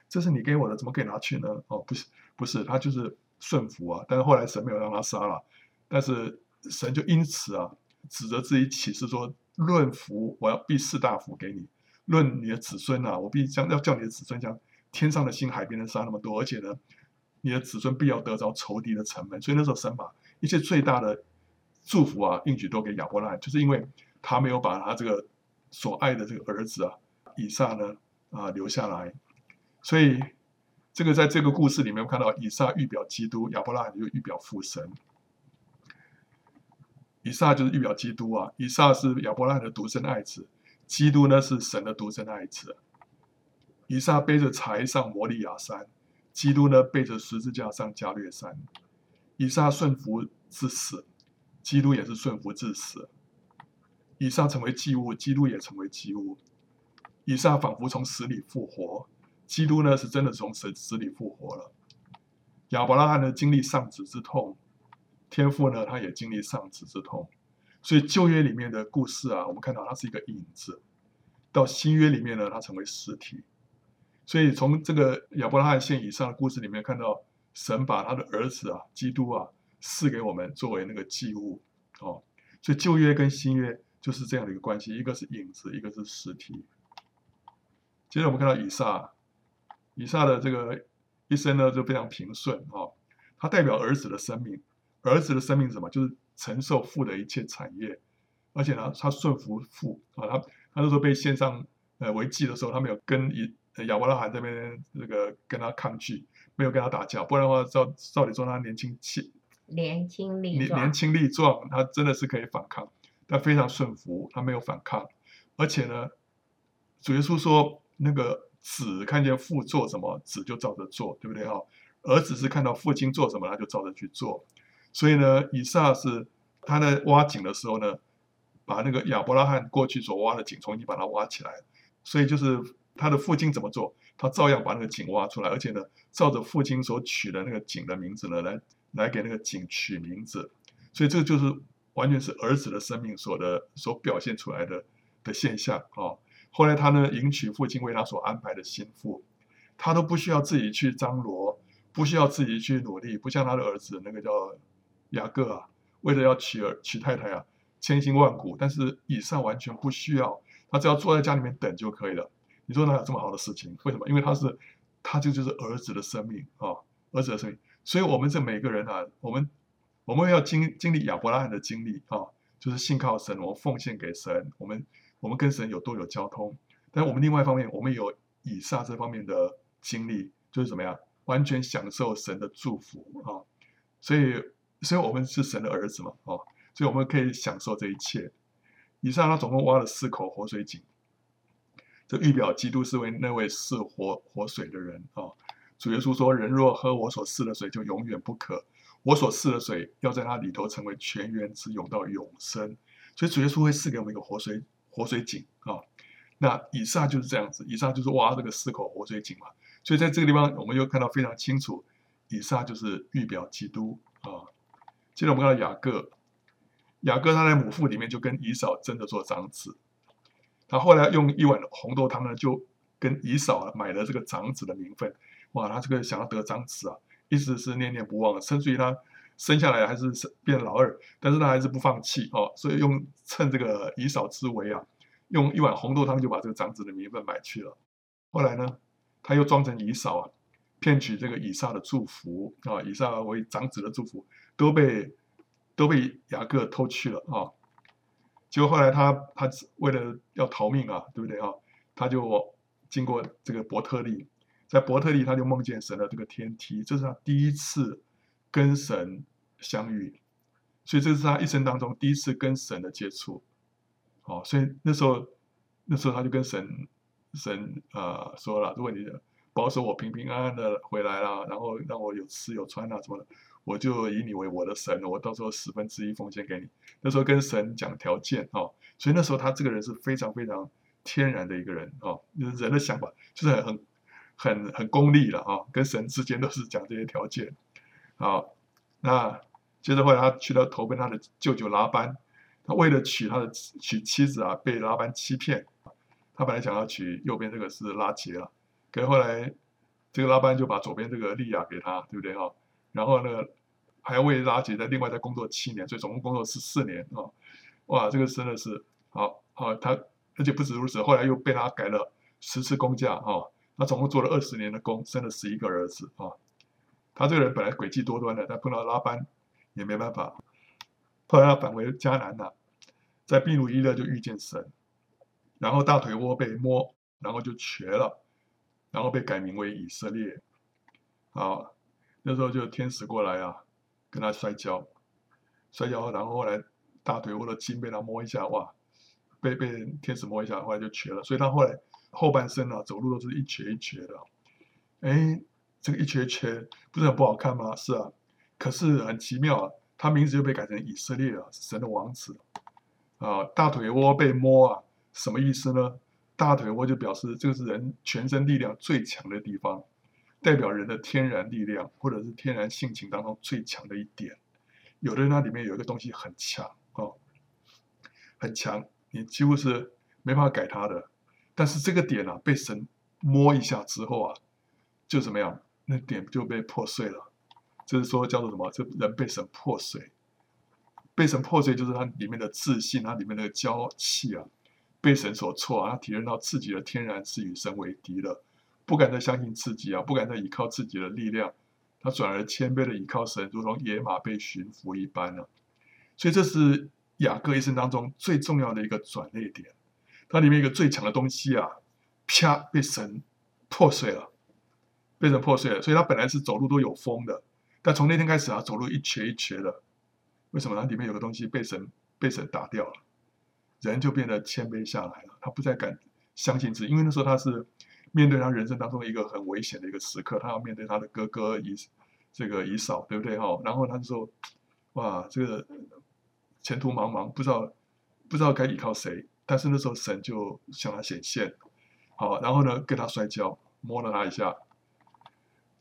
这是你给我的，怎么可以拿去呢？哦不是不是，他就是顺服啊。但是后来神没有让他杀了，但是神就因此啊，指着自己起誓说：论福，我要必赐大福给你。论你的子孙啊，我必将要叫你的子孙像天上的星、海边的沙那么多，而且呢，你的子孙必要得着仇敌的城门。所以那时候神把一切最大的祝福啊，应许都给亚伯拉罕，就是因为他没有把他这个所爱的这个儿子啊，以撒呢啊留下来。所以这个在这个故事里面，我看到以撒预表基督，亚伯拉罕就预表父神。以撒就是预表基督啊，以撒是亚伯拉罕的独生爱子。基督呢是神的独生爱子，以撒背着柴上摩利亚山，基督呢背着十字架上加略山。以撒顺服至死，基督也是顺服至死。以撒成为祭物，基督也成为祭物。以撒仿佛从死里复活，基督呢是真的从死死里复活了。亚伯拉罕呢经历丧子之痛，天父呢他也经历丧子之痛。所以旧约里面的故事啊，我们看到它是一个影子；到新约里面呢，它成为实体。所以从这个亚伯拉罕献以上的故事里面看到，神把他的儿子啊，基督啊，赐给我们作为那个祭物哦。所以旧约跟新约就是这样的一个关系，一个是影子，一个是实体。接着我们看到以撒，以撒的这个一生呢就非常平顺哦，他代表儿子的生命，儿子的生命什么？就是。承受父的一切产业，而且呢，他顺服父啊，他他那时候被献上呃为祭的时候，他没有跟以亚伯拉罕这边这个跟他抗拒，没有跟他打架，不然的话照照理说他年轻气年轻力壮，年轻力壮，他真的是可以反抗，他非常顺服，他没有反抗，而且呢，主耶稣说那个子看见父做什么，子就照着做，对不对哈？儿子是看到父亲做什么，他就照着去做。所以呢，以撒是他在挖井的时候呢，把那个亚伯拉罕过去所挖的井重新把它挖起来。所以就是他的父亲怎么做，他照样把那个井挖出来，而且呢，照着父亲所取的那个井的名字呢，来来给那个井取名字。所以这个就是完全是儿子的生命所的所表现出来的的现象啊、后来他呢，迎娶父亲为他所安排的新妇，他都不需要自己去张罗，不需要自己去努力，不像他的儿子那个叫。雅各啊，为了要娶儿娶太太啊，千辛万苦。但是以上完全不需要，他只要坐在家里面等就可以了。你说哪有这么好的事情？为什么？因为他是，他就就是儿子的生命啊，儿子的生命。所以，我们这每个人啊，我们我们要经经历亚伯拉罕的经历啊，就是信靠神，我们奉献给神，我们我们跟神有多有交通。但我们另外一方面，我们有以撒这方面的经历，就是怎么样，完全享受神的祝福啊。所以。所以我们是神的儿子嘛，哦，所以我们可以享受这一切。以上他总共挖了四口活水井，这预表基督是为那位赐活活水的人啊。主耶稣说：“人若喝我所赐的水，就永远不渴；我所赐的水，要在他里头成为泉源，直涌到永生。”所以主耶稣会赐给我们一个活水活水井啊。那以撒就是这样子，以撒就是挖这个四口活水井嘛。所以在这个地方，我们又看到非常清楚，以撒就是预表基督啊。接着我们看到雅各，雅各他在母腹里面就跟以扫争着做长子，他后来用一碗红豆汤呢，就跟以扫买了这个长子的名分。哇，他这个想要得长子啊，一直是念念不忘，甚至于他生下来还是变老二，但是他还是不放弃哦，所以用趁这个以扫之危啊，用一碗红豆汤就把这个长子的名分买去了。后来呢，他又装成以扫啊。骗取这个以撒的祝福啊，以撒为长子的祝福都被都被雅各偷去了啊。结果后来他他为了要逃命啊，对不对啊？他就经过这个伯特利，在伯特利他就梦见神的这个天梯，这是他第一次跟神相遇，所以这是他一生当中第一次跟神的接触。哦，所以那时候那时候他就跟神神、呃、说了，如果你。保守我平平安安的回来了，然后让我有吃有穿啊什么的，我就以你为我的神，我到时候十分之一奉献给你。那时候跟神讲条件哦，所以那时候他这个人是非常非常天然的一个人哦，人的想法就是很很很功利了啊，跟神之间都是讲这些条件。好，那接着后来他去了投奔他的舅舅拉班，他为了娶他的娶妻子啊，被拉班欺骗，他本来想要娶右边这个是拉结了。可是后来，这个拉班就把左边这个利亚给他，对不对哈？然后呢，还要为拉结在另外再工作七年，所以总共工作十四年啊！哇，这个真的是好好他，而且不止如此，后来又被他改了十次工价啊！他总共做了二十年的工，生了十一个儿子啊！他这个人本来诡计多端的，但碰到拉班也没办法。后来他返回迦南了，在秘鲁伊勒就遇见神，然后大腿窝被摸，然后就瘸了。然后被改名为以色列，好，那时候就天使过来啊，跟他摔跤，摔跤，然后后来大腿窝的筋被他摸一下，哇，被被天使摸一下，后来就瘸了，所以他后来后半生啊，走路都是一瘸一瘸的。哎，这个一瘸一瘸不是很不好看吗？是啊，可是很奇妙啊，他名字就被改成以色列啊，神的王子啊，大腿窝被摸啊，什么意思呢？大腿窝就表示这个是人全身力量最强的地方，代表人的天然力量或者是天然性情当中最强的一点。有的人那里面有一个东西很强哦，很强，你几乎是没办法改它的。但是这个点啊，被神摸一下之后啊，就怎么样？那点就被破碎了。就是说叫做什么？这人被神破碎，被神破碎就是他里面的自信，他里面的骄气啊，被神所挫啊，体认到自己的天然是与神为敌的，不敢再相信自己啊，不敢再依靠自己的力量，他转而谦卑的依靠神，如同野马被驯服一般了。所以这是雅各一生当中最重要的一个转捩点。它里面一个最强的东西啊，啪，被神破碎了，被神破碎了。所以他本来是走路都有风的，但从那天开始啊，走路一瘸一瘸的。为什么呢？里面有个东西被神被神打掉了，人就变得谦卑下来了。他不再敢相信自己，因为那时候他是面对他人生当中一个很危险的一个时刻，他要面对他的哥哥以这个以扫，对不对哈？然后他就说：“哇，这个前途茫茫，不知道不知道该依靠谁。”但是那时候神就向他显现，好，然后呢，跟他摔跤，摸了他一下，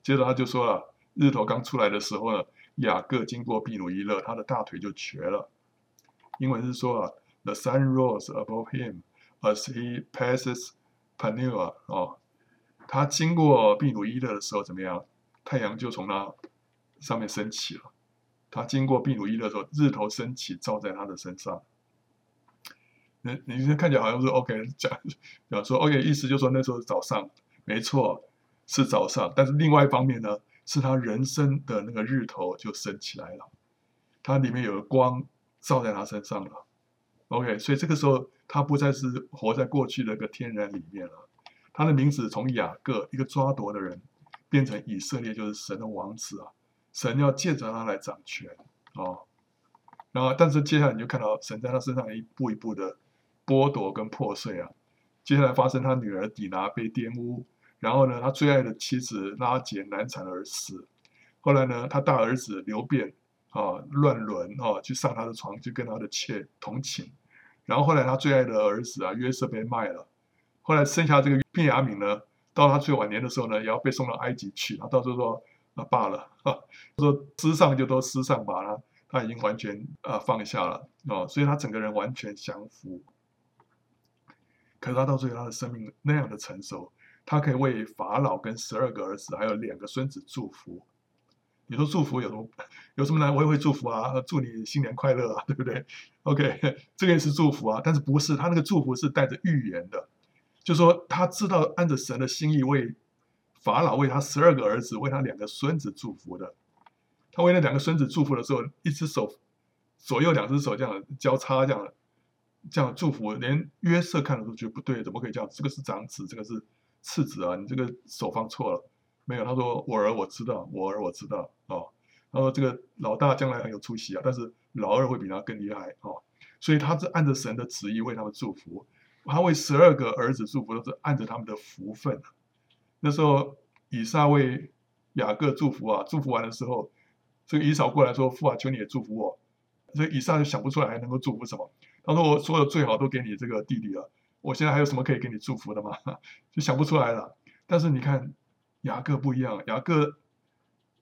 接着他就说了，日头刚出来的时候呢，雅各经过毗努伊勒，他的大腿就瘸了。英文是说啊，The sun rose above him as he passes Penuel 哦，他经过毗努伊勒的时候怎么样？太阳就从那上面升起了。他经过毗努伊勒的时候，日头升起，照在他的身上。你你现在看起来好像是 OK 讲讲说 OK 意思就是说那时候是早上，没错是早上，但是另外一方面呢，是他人生的那个日头就升起来了，它里面有个光照在他身上了，OK，所以这个时候他不再是活在过去的一个天然里面了，他的名字从雅各一个抓夺的人变成以色列，就是神的王子啊，神要借着他来掌权哦，然后但是接下来你就看到神在他身上一步一步的。剥夺跟破碎啊！接下来发生他女儿底拿被玷污，然后呢，他最爱的妻子拉结难产而死。后来呢，他大儿子流便啊乱伦啊，去上他的床，去跟他的妾同寝。然后后来他最爱的儿子啊约瑟被卖了。后来剩下这个便雅悯呢，到他最晚年的时候呢，也要被送到埃及去。他到时候说啊罢了，啊说失上就都失上吧，他他已经完全啊放下了啊，所以他整个人完全降服。可是他到最后，他的生命那样的成熟，他可以为法老跟十二个儿子还有两个孙子祝福。你说祝福有什么有什么难？我也会祝福啊，祝你新年快乐啊，对不对？OK，这个也是祝福啊，但是不是他那个祝福是带着预言的，就说他知道按着神的心意为法老为他十二个儿子为他两个孙子祝福的。他为那两个孙子祝福的时候，一只手左右两只手这样交叉这样。这样祝福，连约瑟看了都觉得不对，怎么可以这样？这个是长子，这个是次子啊！你这个手放错了，没有。他说：“我儿，我知道，我儿，我知道。”哦，他说：“这个老大将来很有出息啊，但是老二会比他更厉害哦。”所以他是按着神的旨意为他们祝福，他为十二个儿子祝福都是按着他们的福分。那时候以撒为雅各祝福啊，祝福完的时候，这个以扫过来说：“父啊，求你也祝福我。”所以以撒就想不出来还能够祝福什么。他说：“我说的最好都给你这个弟弟了，我现在还有什么可以给你祝福的吗？<laughs> 就想不出来了。但是你看雅各不一样，雅各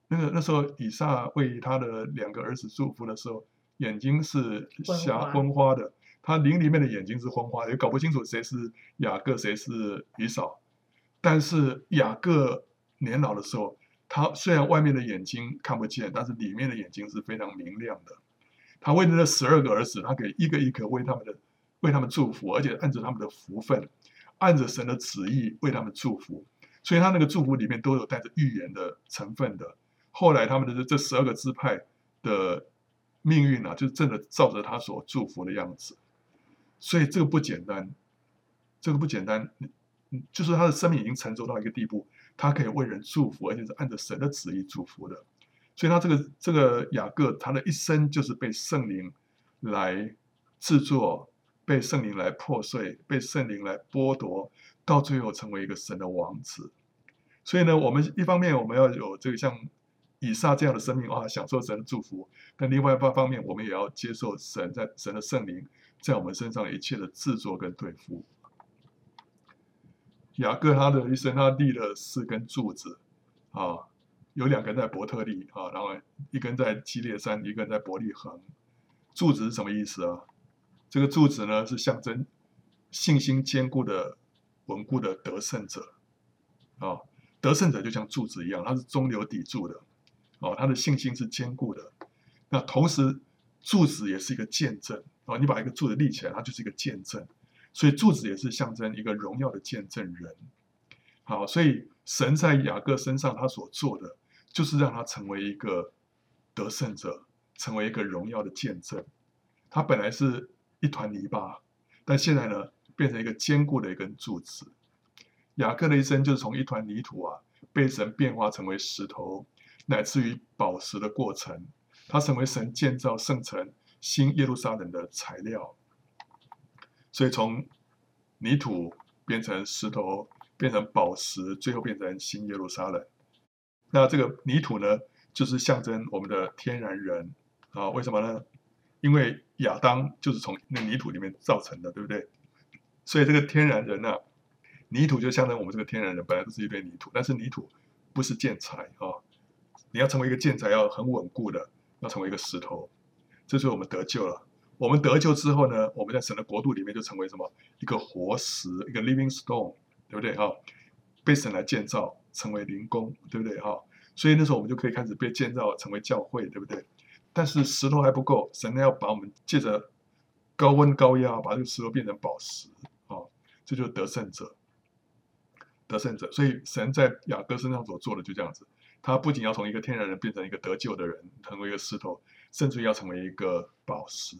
那个那时候以撒为他的两个儿子祝福的时候，眼睛是瞎昏花的，他灵里面的眼睛是昏花，也搞不清楚谁是雅各，谁是以扫。但是雅各年老的时候，他虽然外面的眼睛看不见，但是里面的眼睛是非常明亮的。”他为了那十二个儿子，他可以一个一个为他们的为他们祝福，而且按着他们的福分，按着神的旨意为他们祝福。所以他那个祝福里面都有带着预言的成分的。后来他们的这十二个支派的命运啊，就真的照着他所祝福的样子。所以这个不简单，这个不简单，就是他的生命已经成熟到一个地步，他可以为人祝福，而且是按着神的旨意祝福的。所以他这个这个雅各，他的一生就是被圣灵来制作，被圣灵来破碎，被圣灵来剥夺，到最后成为一个神的王子。所以呢，我们一方面我们要有这个像以撒这样的生命啊，享受神的祝福；但另外一方面，我们也要接受神在神的圣灵在我们身上一切的制作跟对付。雅各他的一生，他立了四根柱子啊，有两根在伯特利啊，然后一根在基列山，一根在伯利恒。柱子是什么意思啊？这个柱子呢，是象征信心坚固的、稳固的得胜者啊。得胜者就像柱子一样，它是中流砥柱的哦，他的信心是坚固的。那同时，柱子也是一个见证啊，你把一个柱子立起来，它就是一个见证。所以柱子也是象征一个荣耀的见证人，好，所以神在雅各身上他所做的，就是让他成为一个得胜者，成为一个荣耀的见证。他本来是一团泥巴，但现在呢，变成一个坚固的一根柱子。雅各的一生就是从一团泥土啊，被神变化成为石头，乃至于宝石的过程。他成为神建造圣城新耶路撒冷的材料。所以从泥土变成石头，变成宝石，最后变成新耶路撒冷。那这个泥土呢，就是象征我们的天然人啊？为什么呢？因为亚当就是从那泥土里面造成的，对不对？所以这个天然人呢、泥土就象征我们这个天然人，本来都是一堆泥土，但是泥土不是建材啊。你要成为一个建材，要很稳固的，要成为一个石头，这就是我们得救了。我们得救之后呢，我们在神的国度里面就成为什么？一个活石，一个 living stone，对不对？哈，被神来建造，成为灵宫，对不对？哈，所以那时候我们就可以开始被建造成为教会，对不对？但是石头还不够，神要把我们借着高温高压把这个石头变成宝石，啊，这就是得胜者，得胜者。所以神在雅各身上所做的就这样子，他不仅要从一个天然人变成一个得救的人，成为一个石头，甚至要成为一个宝石。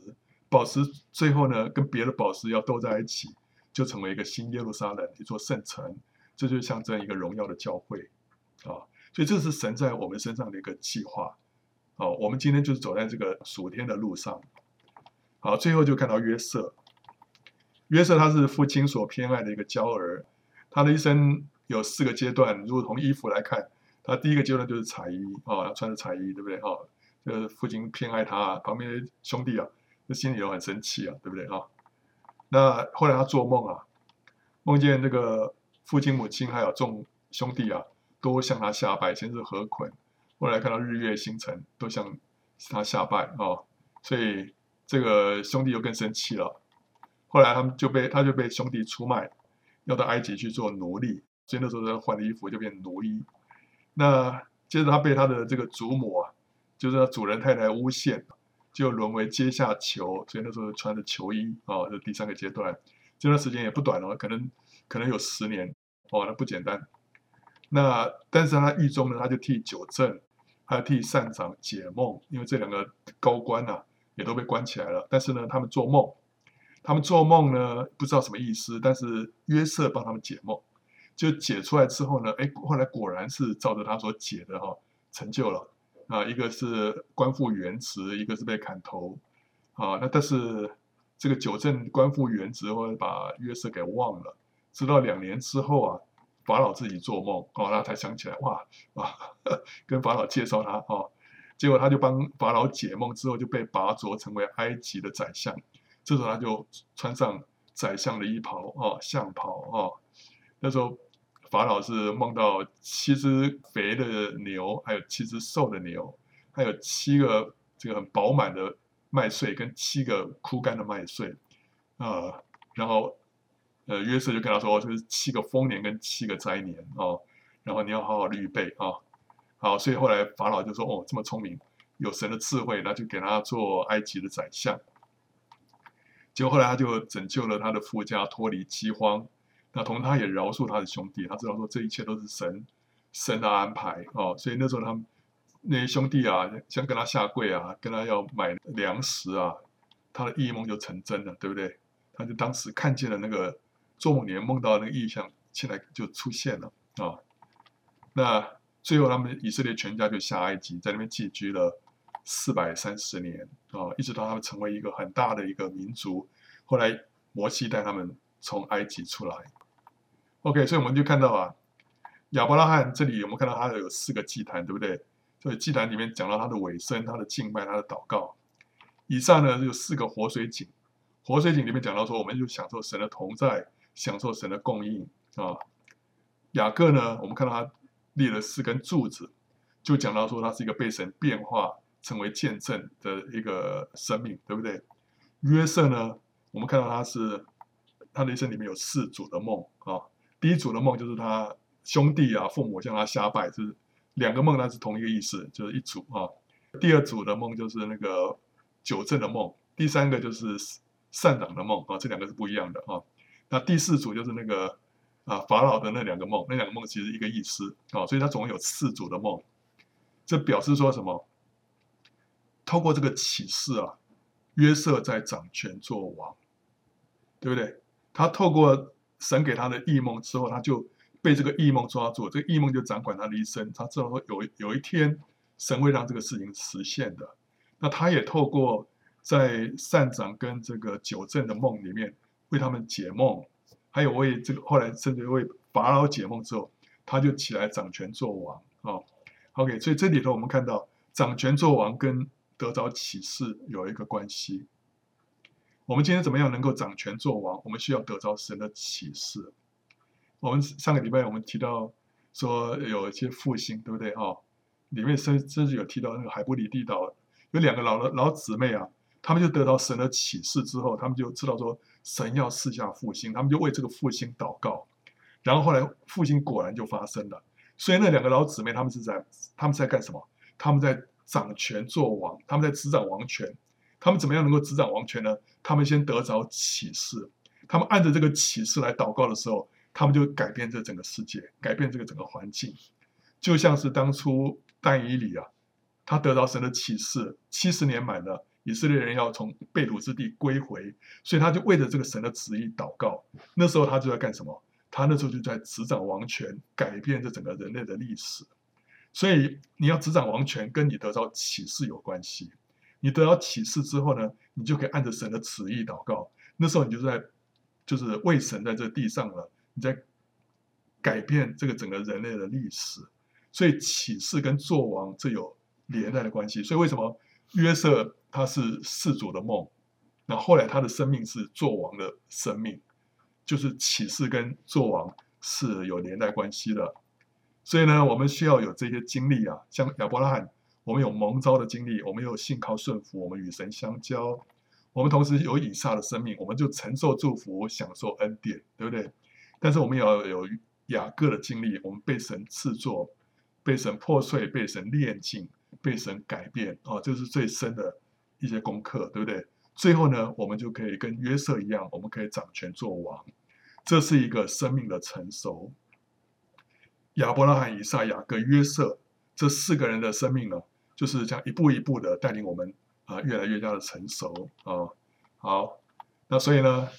宝石最后呢，跟别的宝石要斗在一起，就成为一个新耶路撒冷，一座圣城，这就象征一个荣耀的教会啊！所以这是神在我们身上的一个计划啊！我们今天就是走在这个属天的路上。好，最后就看到约瑟，约瑟他是父亲所偏爱的一个娇儿，他的一生有四个阶段。如果从衣服来看，他第一个阶段就是彩衣啊，他穿着彩衣，对不对？哈，就是父亲偏爱他，旁边的兄弟啊。这心里又很生气啊，对不对啊？那后来他做梦啊，梦见这个父亲、母亲还有众兄弟啊，都向他下拜，先是何捆，后来看到日月星辰都向他下拜啊，所以这个兄弟又更生气了。后来他们就被他就被兄弟出卖，要到埃及去做奴隶，所以那时候他换了衣服就变奴隶。那接着他被他的这个祖母啊，就是他主人太太诬陷。就沦为阶下囚，所以那时候穿着囚衣啊，这、第三个阶段，这段时间也不短了，可能可能有十年哦，那不简单。那但是他狱中呢，他就替九正，还替善长解梦，因为这两个高官呐、啊、也都被关起来了。但是呢，他们做梦，他们做梦呢不知道什么意思，但是约瑟帮他们解梦，就解出来之后呢，哎，后来果然是照着他所解的哈、成就了。啊，一个是官复原职，一个是被砍头，啊，那但是这个九正官复原职，或者把约瑟给忘了，直到两年之后啊，法老自己做梦，哦，他才想起来，哇，啊，<laughs> 跟法老介绍他，哦，结果他就帮法老解梦之后就被拔擢成为埃及的宰相，这时候他就穿上宰相的衣袍，哦，相袍，哦，那时候。法老是梦到七只肥的牛，还有七只瘦的牛，还有七个这个很饱满的麦穗跟七个枯干的麦穗，啊、呃，然后呃约瑟就跟他说，就是七个丰年跟七个灾年哦，然后你要好好预备啊、哦，好，所以后来法老就说，哦，这么聪明，有神的智慧，那就给他做埃及的宰相。结果后来他就拯救了他的父家脱离饥荒。那同他也饶恕他的兄弟，他知道说这一切都是神神的安排哦，所以那时候他们那些兄弟啊，想跟他下跪啊，跟他要买粮食啊，他的异梦就成真了，对不对？他就当时看见了那个做梦里梦到那个异象，现在就出现了啊、那最后他们以色列全家就下埃及，在那边寄居了四百三十年啊、一直到他们成为一个很大的一个民族。后来摩西带他们从埃及出来。OK，所以我们就看到啊，亚伯拉罕这里有没有看到他有四个祭坛，对不对？所以祭坛里面讲到他的尾声、他的敬拜、他的祷告。以上呢有四个活水井，活水井里面讲到说，我们就享受神的同在，享受神的供应啊。雅各呢，我们看到他立了四根柱子，就讲到说他是一个被神变化成为见证的一个生命，对不对？约瑟呢，我们看到他是他的一生里面有四组的梦啊。第一组的梦就是他兄弟啊、父母向他下拜，就是两个梦，那是同一个意思，就是一组啊。第二组的梦就是那个酒政的梦，第三个就是善长的梦啊，这两个是不一样的啊。那第四组就是那个啊法老的那两个梦，那两个梦其实一个意思啊，所以他总共有四组的梦，这表示说什么？透过这个启示啊。约瑟在掌权做王，对不对？他透过神给他的异梦之后，他就被这个异梦抓住，这个异梦就掌管他的一生。他知道说有有一天神会让这个事情实现的。那他也透过在善长跟这个九正的梦里面为他们解梦，还有为这个后来甚至为法老解梦之后，他就起来掌权做王啊。OK，所以这里头我们看到掌权做王跟得着启示有一个关系。我们今天怎么样能够掌权作王？我们需要得着神的启示。我们上个礼拜我们提到说有一些复兴，对不对？哦，里面甚甚至有提到那个海布里地岛有两个老的老姊妹啊，他们就得到神的启示之后，他们就知道说神要赐下复兴，他们就为这个复兴祷告，然后后来复兴果然就发生了。所以那两个老姊妹他们是在他们是在干什么？他们在。掌权做王，他们在执掌王权。他们怎么样能够执掌王权呢？他们先得着启示，他们按着这个启示来祷告的时候，他们就改变这整个世界，改变这个整个环境。就像是当初但以理啊，他得到神的启示，七十年满了，以色列人要从被掳之地归回，所以他就为着这个神的旨意祷告。那时候他就在干什么？他那时候就在执掌王权，改变这整个人类的历史。所以你要执掌王权，跟你得到启示有关系。你得到启示之后呢，你就可以按着神的旨意祷告。那时候你就在，就是为神在这地上了，你在改变这个整个人类的历史。所以启示跟做王这有连带的关系。所以为什么约瑟他是世主的梦，那后来他的生命是做王的生命，就是启示跟做王是有连带关系的。所以呢，我们需要有这些经历啊，像亚伯拉罕，我们有蒙召的经历，我们有信靠顺服，我们与神相交，我们同时有以撒的生命，我们就承受祝福，享受恩典，对不对？但是我们也要有雅各的经历，我们被神制作，被神破碎，被神炼净，被神改变，哦，这是最深的一些功课，对不对？最后呢，我们就可以跟约瑟一样，我们可以掌权做王，这是一个生命的成熟。亚伯拉罕、以撒、雅各、约瑟这四个人的生命呢，就是这样一步一步的带领我们啊，越来越加的成熟啊。好，那所以呢，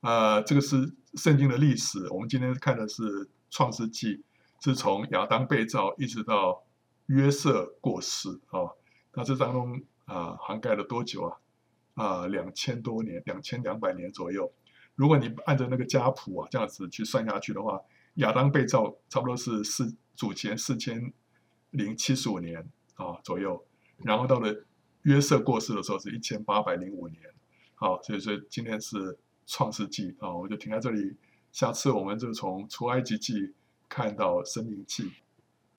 呃，这个是圣经的历史。我们今天看的是创世纪，是从亚当被造一直到约瑟过世啊。那这当中啊，涵盖了多久啊？啊，两千多年，两千两百年左右。如果你按照那个家谱啊，这样子去算下去的话。亚当被造差不多是四祖前四千零七十五年啊左右，然后到了约瑟过世的时候是一千八百零五年，好，所以说今天是创世纪啊，我就停在这里，下次我们就从出埃及记看到申命记。